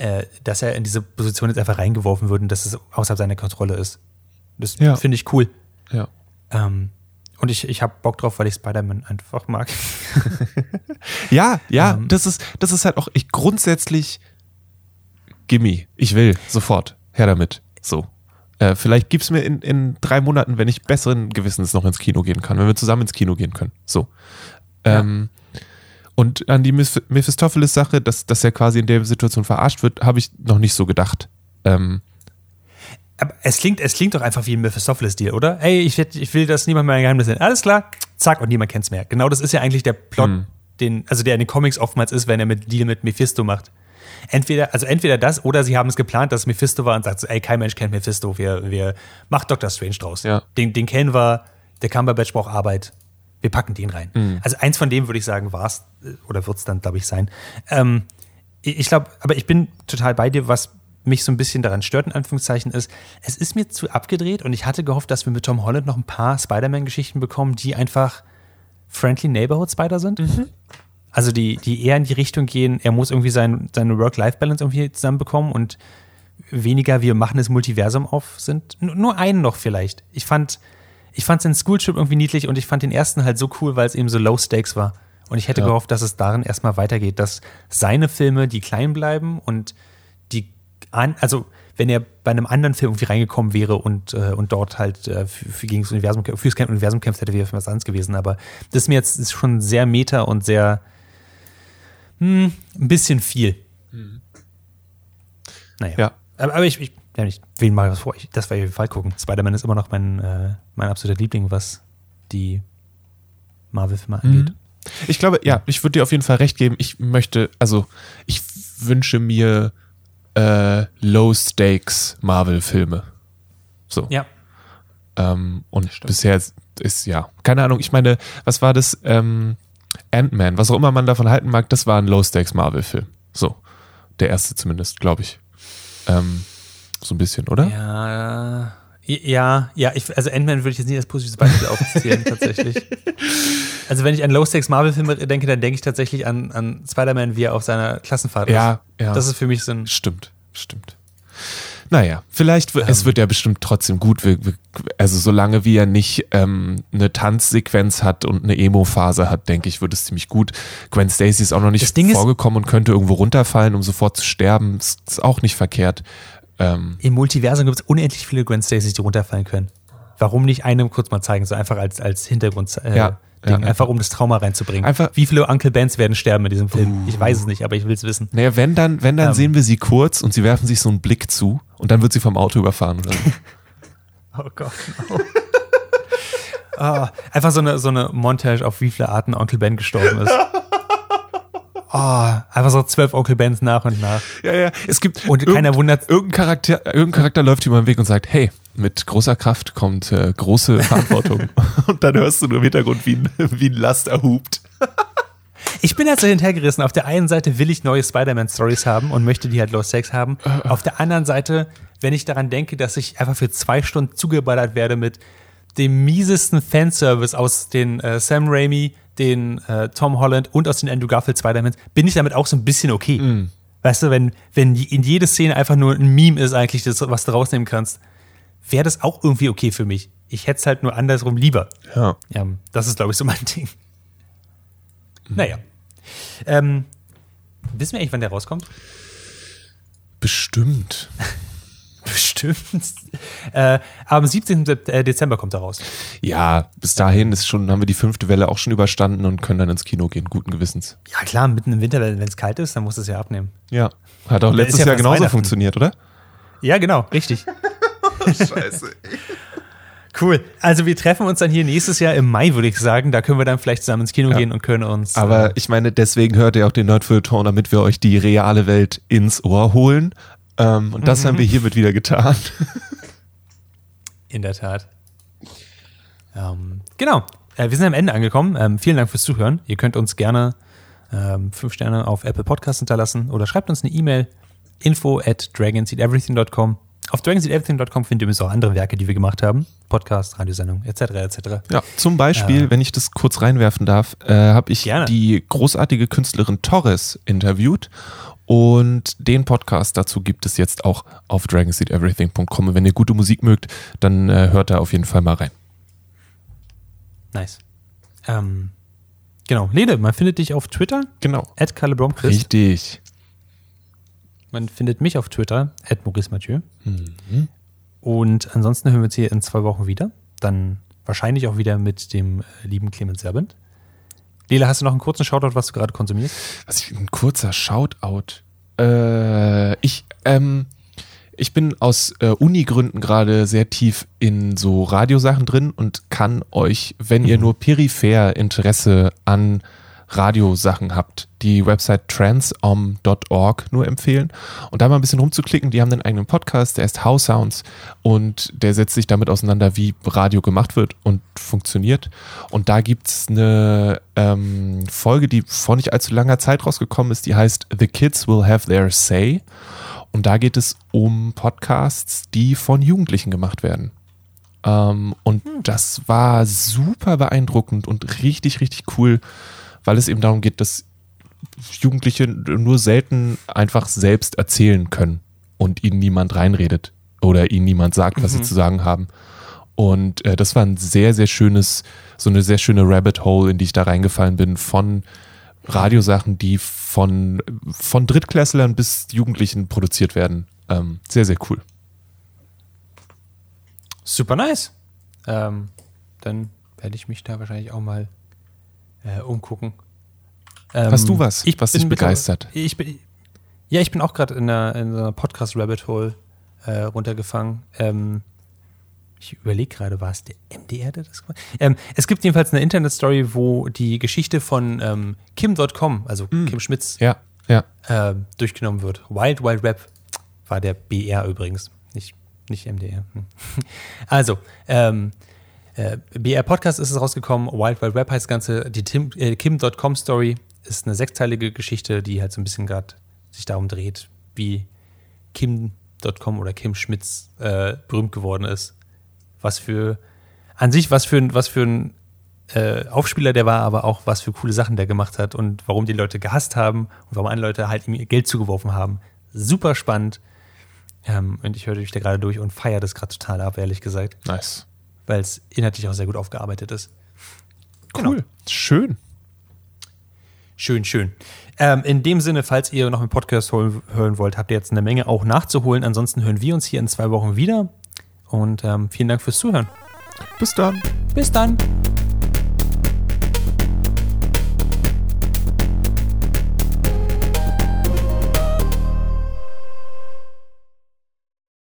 äh, dass er in diese Position jetzt einfach reingeworfen wird und dass es außerhalb seiner Kontrolle ist. Das Ja. finde ich cool. Ja. Ähm, und ich, ich habe Bock drauf, weil ich Spider-Man einfach mag. Ja, ja, Ähm. das ist, das ist halt auch ich grundsätzlich Gimme. Ich will sofort. Her damit. So. Äh, vielleicht gibt's mir in, in drei Monaten, wenn ich besseren Gewissens noch ins Kino gehen kann, wenn wir zusammen ins Kino gehen können. So. Ähm, und an die Meph- Mephistopheles-Sache, dass, dass er quasi in der Situation verarscht wird, habe ich noch nicht so gedacht. Ähm, Aber es klingt, es klingt doch einfach wie ein Mephistopheles-Deal, oder? Ey, ich, ich will, dass niemand mehr ein Geheimnis nennt. Alles klar, zack, und niemand kennt's mehr. Genau das ist ja eigentlich der Plot, Hm. den, also der in den Comics oftmals ist, wenn er mit Deal mit Mephisto macht. Entweder, also entweder das oder sie haben es geplant, dass es Mephisto war und sagt ey, kein Mensch kennt Mephisto, wir, wir macht Doctor Strange draus. Ja. Den, den kennen wir, der Cumberbatch braucht Arbeit, wir packen den rein. Mhm. Also eins von dem würde ich sagen, war es oder wird es dann, glaube ich, sein. Ähm, ich glaube, aber ich bin total bei dir, was mich so ein bisschen daran stört, in Anführungszeichen, ist, es ist mir zu abgedreht und ich hatte gehofft, dass wir mit Tom Holland noch ein paar Spider-Man-Geschichten bekommen, die einfach Friendly Neighborhood Spider sind. Also die, die eher in die Richtung gehen, er muss irgendwie sein, seine Work-Life-Balance irgendwie zusammenbekommen und weniger wir machen das Multiversum auf sind. N nur einen noch vielleicht. Ich fand, ich fand den Schooltrip irgendwie niedlich und ich fand den ersten halt so cool, weil es eben so Low Stakes war. Und ich hätte Ja. gehofft, dass es darin erstmal weitergeht, dass seine Filme, die klein bleiben und die an, also wenn er bei einem anderen Film irgendwie reingekommen wäre und, äh, und dort halt äh, für, für gegen das Universum, kämpft- fürs Universum kämpft, hätte wäre was anderes gewesen. Aber das ist mir jetzt ist schon sehr meta und sehr hm, ein bisschen viel. Naja. Ja. Aber, aber ich, ich, ja, ich wen mal was vor. Ich, das werde ich auf jeden Fall gucken. Spider-Man ist immer noch mein, äh, mein absoluter Liebling, was die Marvel-Filme angeht. Ich glaube, ja, ich würde dir auf jeden Fall recht geben. Ich möchte, also ich wünsche mir äh, Low-Stakes Marvel-Filme. So. Ja. Ähm, und bisher ist, ja, keine Ahnung, ich meine, was war das? Ähm, Ant-Man, was auch immer man davon halten mag, das war ein Low-Stakes-Marvel-Film. So. Der erste zumindest, glaube ich. Ähm, so ein bisschen, oder? Ja, ja, ja, ich, also Ant-Man würde ich jetzt nicht als positives Beispiel aufzählen, tatsächlich. Also wenn ich an Low-Stakes-Marvel-Filme denke, dann denke ich tatsächlich an, an Spider-Man, wie er auf seiner Klassenfahrt Ja, ist. ja. Das ist für mich so ein Stimmt, stimmt. Naja, vielleicht, w- es wird ja bestimmt trotzdem gut, wir- wir- also solange wie er nicht ähm, eine Tanzsequenz hat und eine Emo-Phase hat, denke ich, wird es ziemlich gut. Gwen Stacy ist auch noch nicht Ding ist- vorgekommen und könnte irgendwo runterfallen, um sofort zu sterben. Ist, ist auch nicht verkehrt. Ähm, Im Multiversum gibt es unendlich viele Gwen Stacy, die runterfallen können. Warum nicht einem kurz mal zeigen, so einfach als, als Hintergrund äh, Ja, Ding, ja. einfach um das Trauma reinzubringen. Einfach- Wie viele Uncle Bens werden sterben in diesem Film? Ich weiß es nicht, aber ich will es wissen. naja, wenn dann, wenn dann Ähm. sehen wir sie kurz und sie werfen sich so einen Blick zu und dann wird sie vom Auto überfahren oder so. Oh Gott. No. Ah, einfach so eine, so eine Montage, auf wie viele Arten Onkel Ben gestorben ist. Oh, einfach so zwölf Onkel Bens nach und nach. Ja, ja. Es gibt Und keiner wundert- Irgendein Charakter, irgendein Charakter läuft über den Weg und sagt, hey, mit großer Kraft kommt äh, große Verantwortung. und dann hörst du nur im Hintergrund, wie ein, wie ein Laster hupt. Ich bin jetzt hintergerissen. Auf der einen Seite will ich neue Spider-Man-Stories haben und möchte die halt Low Sex haben. Auf der anderen Seite, wenn ich daran denke, dass ich einfach für zwei Stunden zugeballert werde mit dem miesesten Fanservice aus den äh, Sam Raimi, den äh, Tom Holland und aus den Andrew Garfield Spider-Man, bin ich damit auch so ein bisschen okay. Weißt du, wenn, wenn in jede Szene einfach nur ein Meme ist, eigentlich, das, was du rausnehmen kannst, wäre das auch irgendwie okay für mich. Ich hätte es halt nur andersrum lieber. Ja. Ja, das ist, glaube ich, so mein Ding. Naja. Ähm, wissen wir eigentlich, wann der rauskommt? Bestimmt. Bestimmt. äh, am 17. Sep- äh, Dezember kommt er raus. Ja, bis dahin ist schon, haben wir die fünfte Welle auch schon überstanden und können dann ins Kino gehen, guten Gewissens. Ja, klar, mitten im Winter, wenn es kalt ist, dann muss es ja abnehmen. Ja. Hat auch letztes ja Jahr genauso funktioniert, oder? Ja, genau, richtig. Scheiße. Cool. Also wir treffen uns dann hier nächstes Jahr im Mai, würde ich sagen. Da können wir dann vielleicht zusammen ins Kino Ja. gehen und können uns. Aber ich meine, deswegen hört ihr auch den Nerdfeuilleton, damit wir euch die reale Welt ins Ohr holen. Ähm, und das haben wir hiermit wieder getan. In der Tat. Ähm, genau. Äh, wir sind am Ende angekommen. Ähm, vielen Dank fürs Zuhören. Ihr könnt uns gerne ähm, fünf Sterne auf Apple Podcasts hinterlassen oder schreibt uns eine E-Mail info at dragonseedeverything.com. Auf dragonseedeverything.com findet ihr übrigens auch andere Werke, die wir gemacht haben. Podcast, Radiosendung, etc. etc. Ja, zum Beispiel, Äh. wenn ich das kurz reinwerfen darf, äh, habe ich Gerne. die großartige Künstlerin Torres interviewt und den Podcast dazu gibt es jetzt auch auf dragonseedeverything.com. Und wenn ihr gute Musik mögt, dann äh, hört da auf jeden Fall mal rein. Nice. Ähm, genau. Lede, man findet dich auf Twitter, Genau. at. Richtig. Man findet mich auf Twitter, at Maurice Mathieu. Mhm. Und ansonsten hören wir uns hier in zwei Wochen wieder. Dann wahrscheinlich auch wieder mit dem äh, lieben Clemens Serbent. Lila, hast du noch einen kurzen Shoutout, was du gerade konsumierst? Was ich, ein kurzer Shoutout. Äh, ich, ähm, ich bin aus äh, Uni-Gründen gerade sehr tief in so Radiosachen drin und kann euch, wenn ihr nur peripher Interesse an Radiosachen habt, die Website transom.org nur empfehlen und da mal ein bisschen rumzuklicken. Die haben einen eigenen Podcast, der ist House Sounds und der setzt sich damit auseinander, wie Radio gemacht wird und funktioniert. Und da gibt es eine ähm, Folge, die vor nicht allzu langer Zeit rausgekommen ist, die heißt The Kids Will Have Their Say. Und da geht es um Podcasts, die von Jugendlichen gemacht werden. Ähm, und hm. das war super beeindruckend und richtig, richtig cool, weil es eben darum geht, dass Jugendliche nur selten einfach selbst erzählen können und ihnen niemand reinredet oder ihnen niemand sagt, was mhm. sie zu sagen haben. Und äh, das war ein sehr, sehr schönes, so eine sehr schöne Rabbit Hole, in die ich da reingefallen bin, von Radiosachen, die von, von Drittklässlern bis Jugendlichen produziert werden. Ähm, sehr, sehr cool. Super nice. Ähm, dann werde ich mich da wahrscheinlich auch mal äh, umgucken. Ähm, Hast du was, ich was dich begeistert? Ich bin, ja, ich bin auch gerade in einer, in einer Podcast-Rabbit Hole äh, runtergefangen. Ähm, ich überlege gerade, war es der MDR, der das gemacht ähm, Es gibt jedenfalls eine Internet-Story, wo die Geschichte von ähm, Kim.com, also mm. Kim Schmitz, ja, ja. Äh, durchgenommen wird. Wild Wild Rap war der BR übrigens, nicht, nicht MDR. Hm. Also, ähm, äh, BR Podcast ist es rausgekommen, Wild Wild Rap heißt das Ganze, die äh, Kim.com Story ist eine sechsteilige Geschichte, die halt so ein bisschen gerade sich darum dreht, wie Kim.com oder Kim Schmitz äh, berühmt geworden ist was für, an sich, was für, was für ein äh, Aufspieler der war, aber auch was für coole Sachen der gemacht hat und warum die Leute gehasst haben und warum andere Leute halt ihm Geld zugeworfen haben. Super spannend. Ähm, und ich höre dich da gerade durch und feiere das gerade total ab, ehrlich gesagt. Nice. Weil es inhaltlich auch sehr gut aufgearbeitet ist. Cool. Genau. Schön. Schön, schön. Ähm, in dem Sinne, falls ihr noch einen Podcast hören wollt, habt ihr jetzt eine Menge auch nachzuholen. Ansonsten hören wir uns hier in zwei Wochen wieder. Und ähm, vielen Dank fürs Zuhören. Bis dann. Bis dann.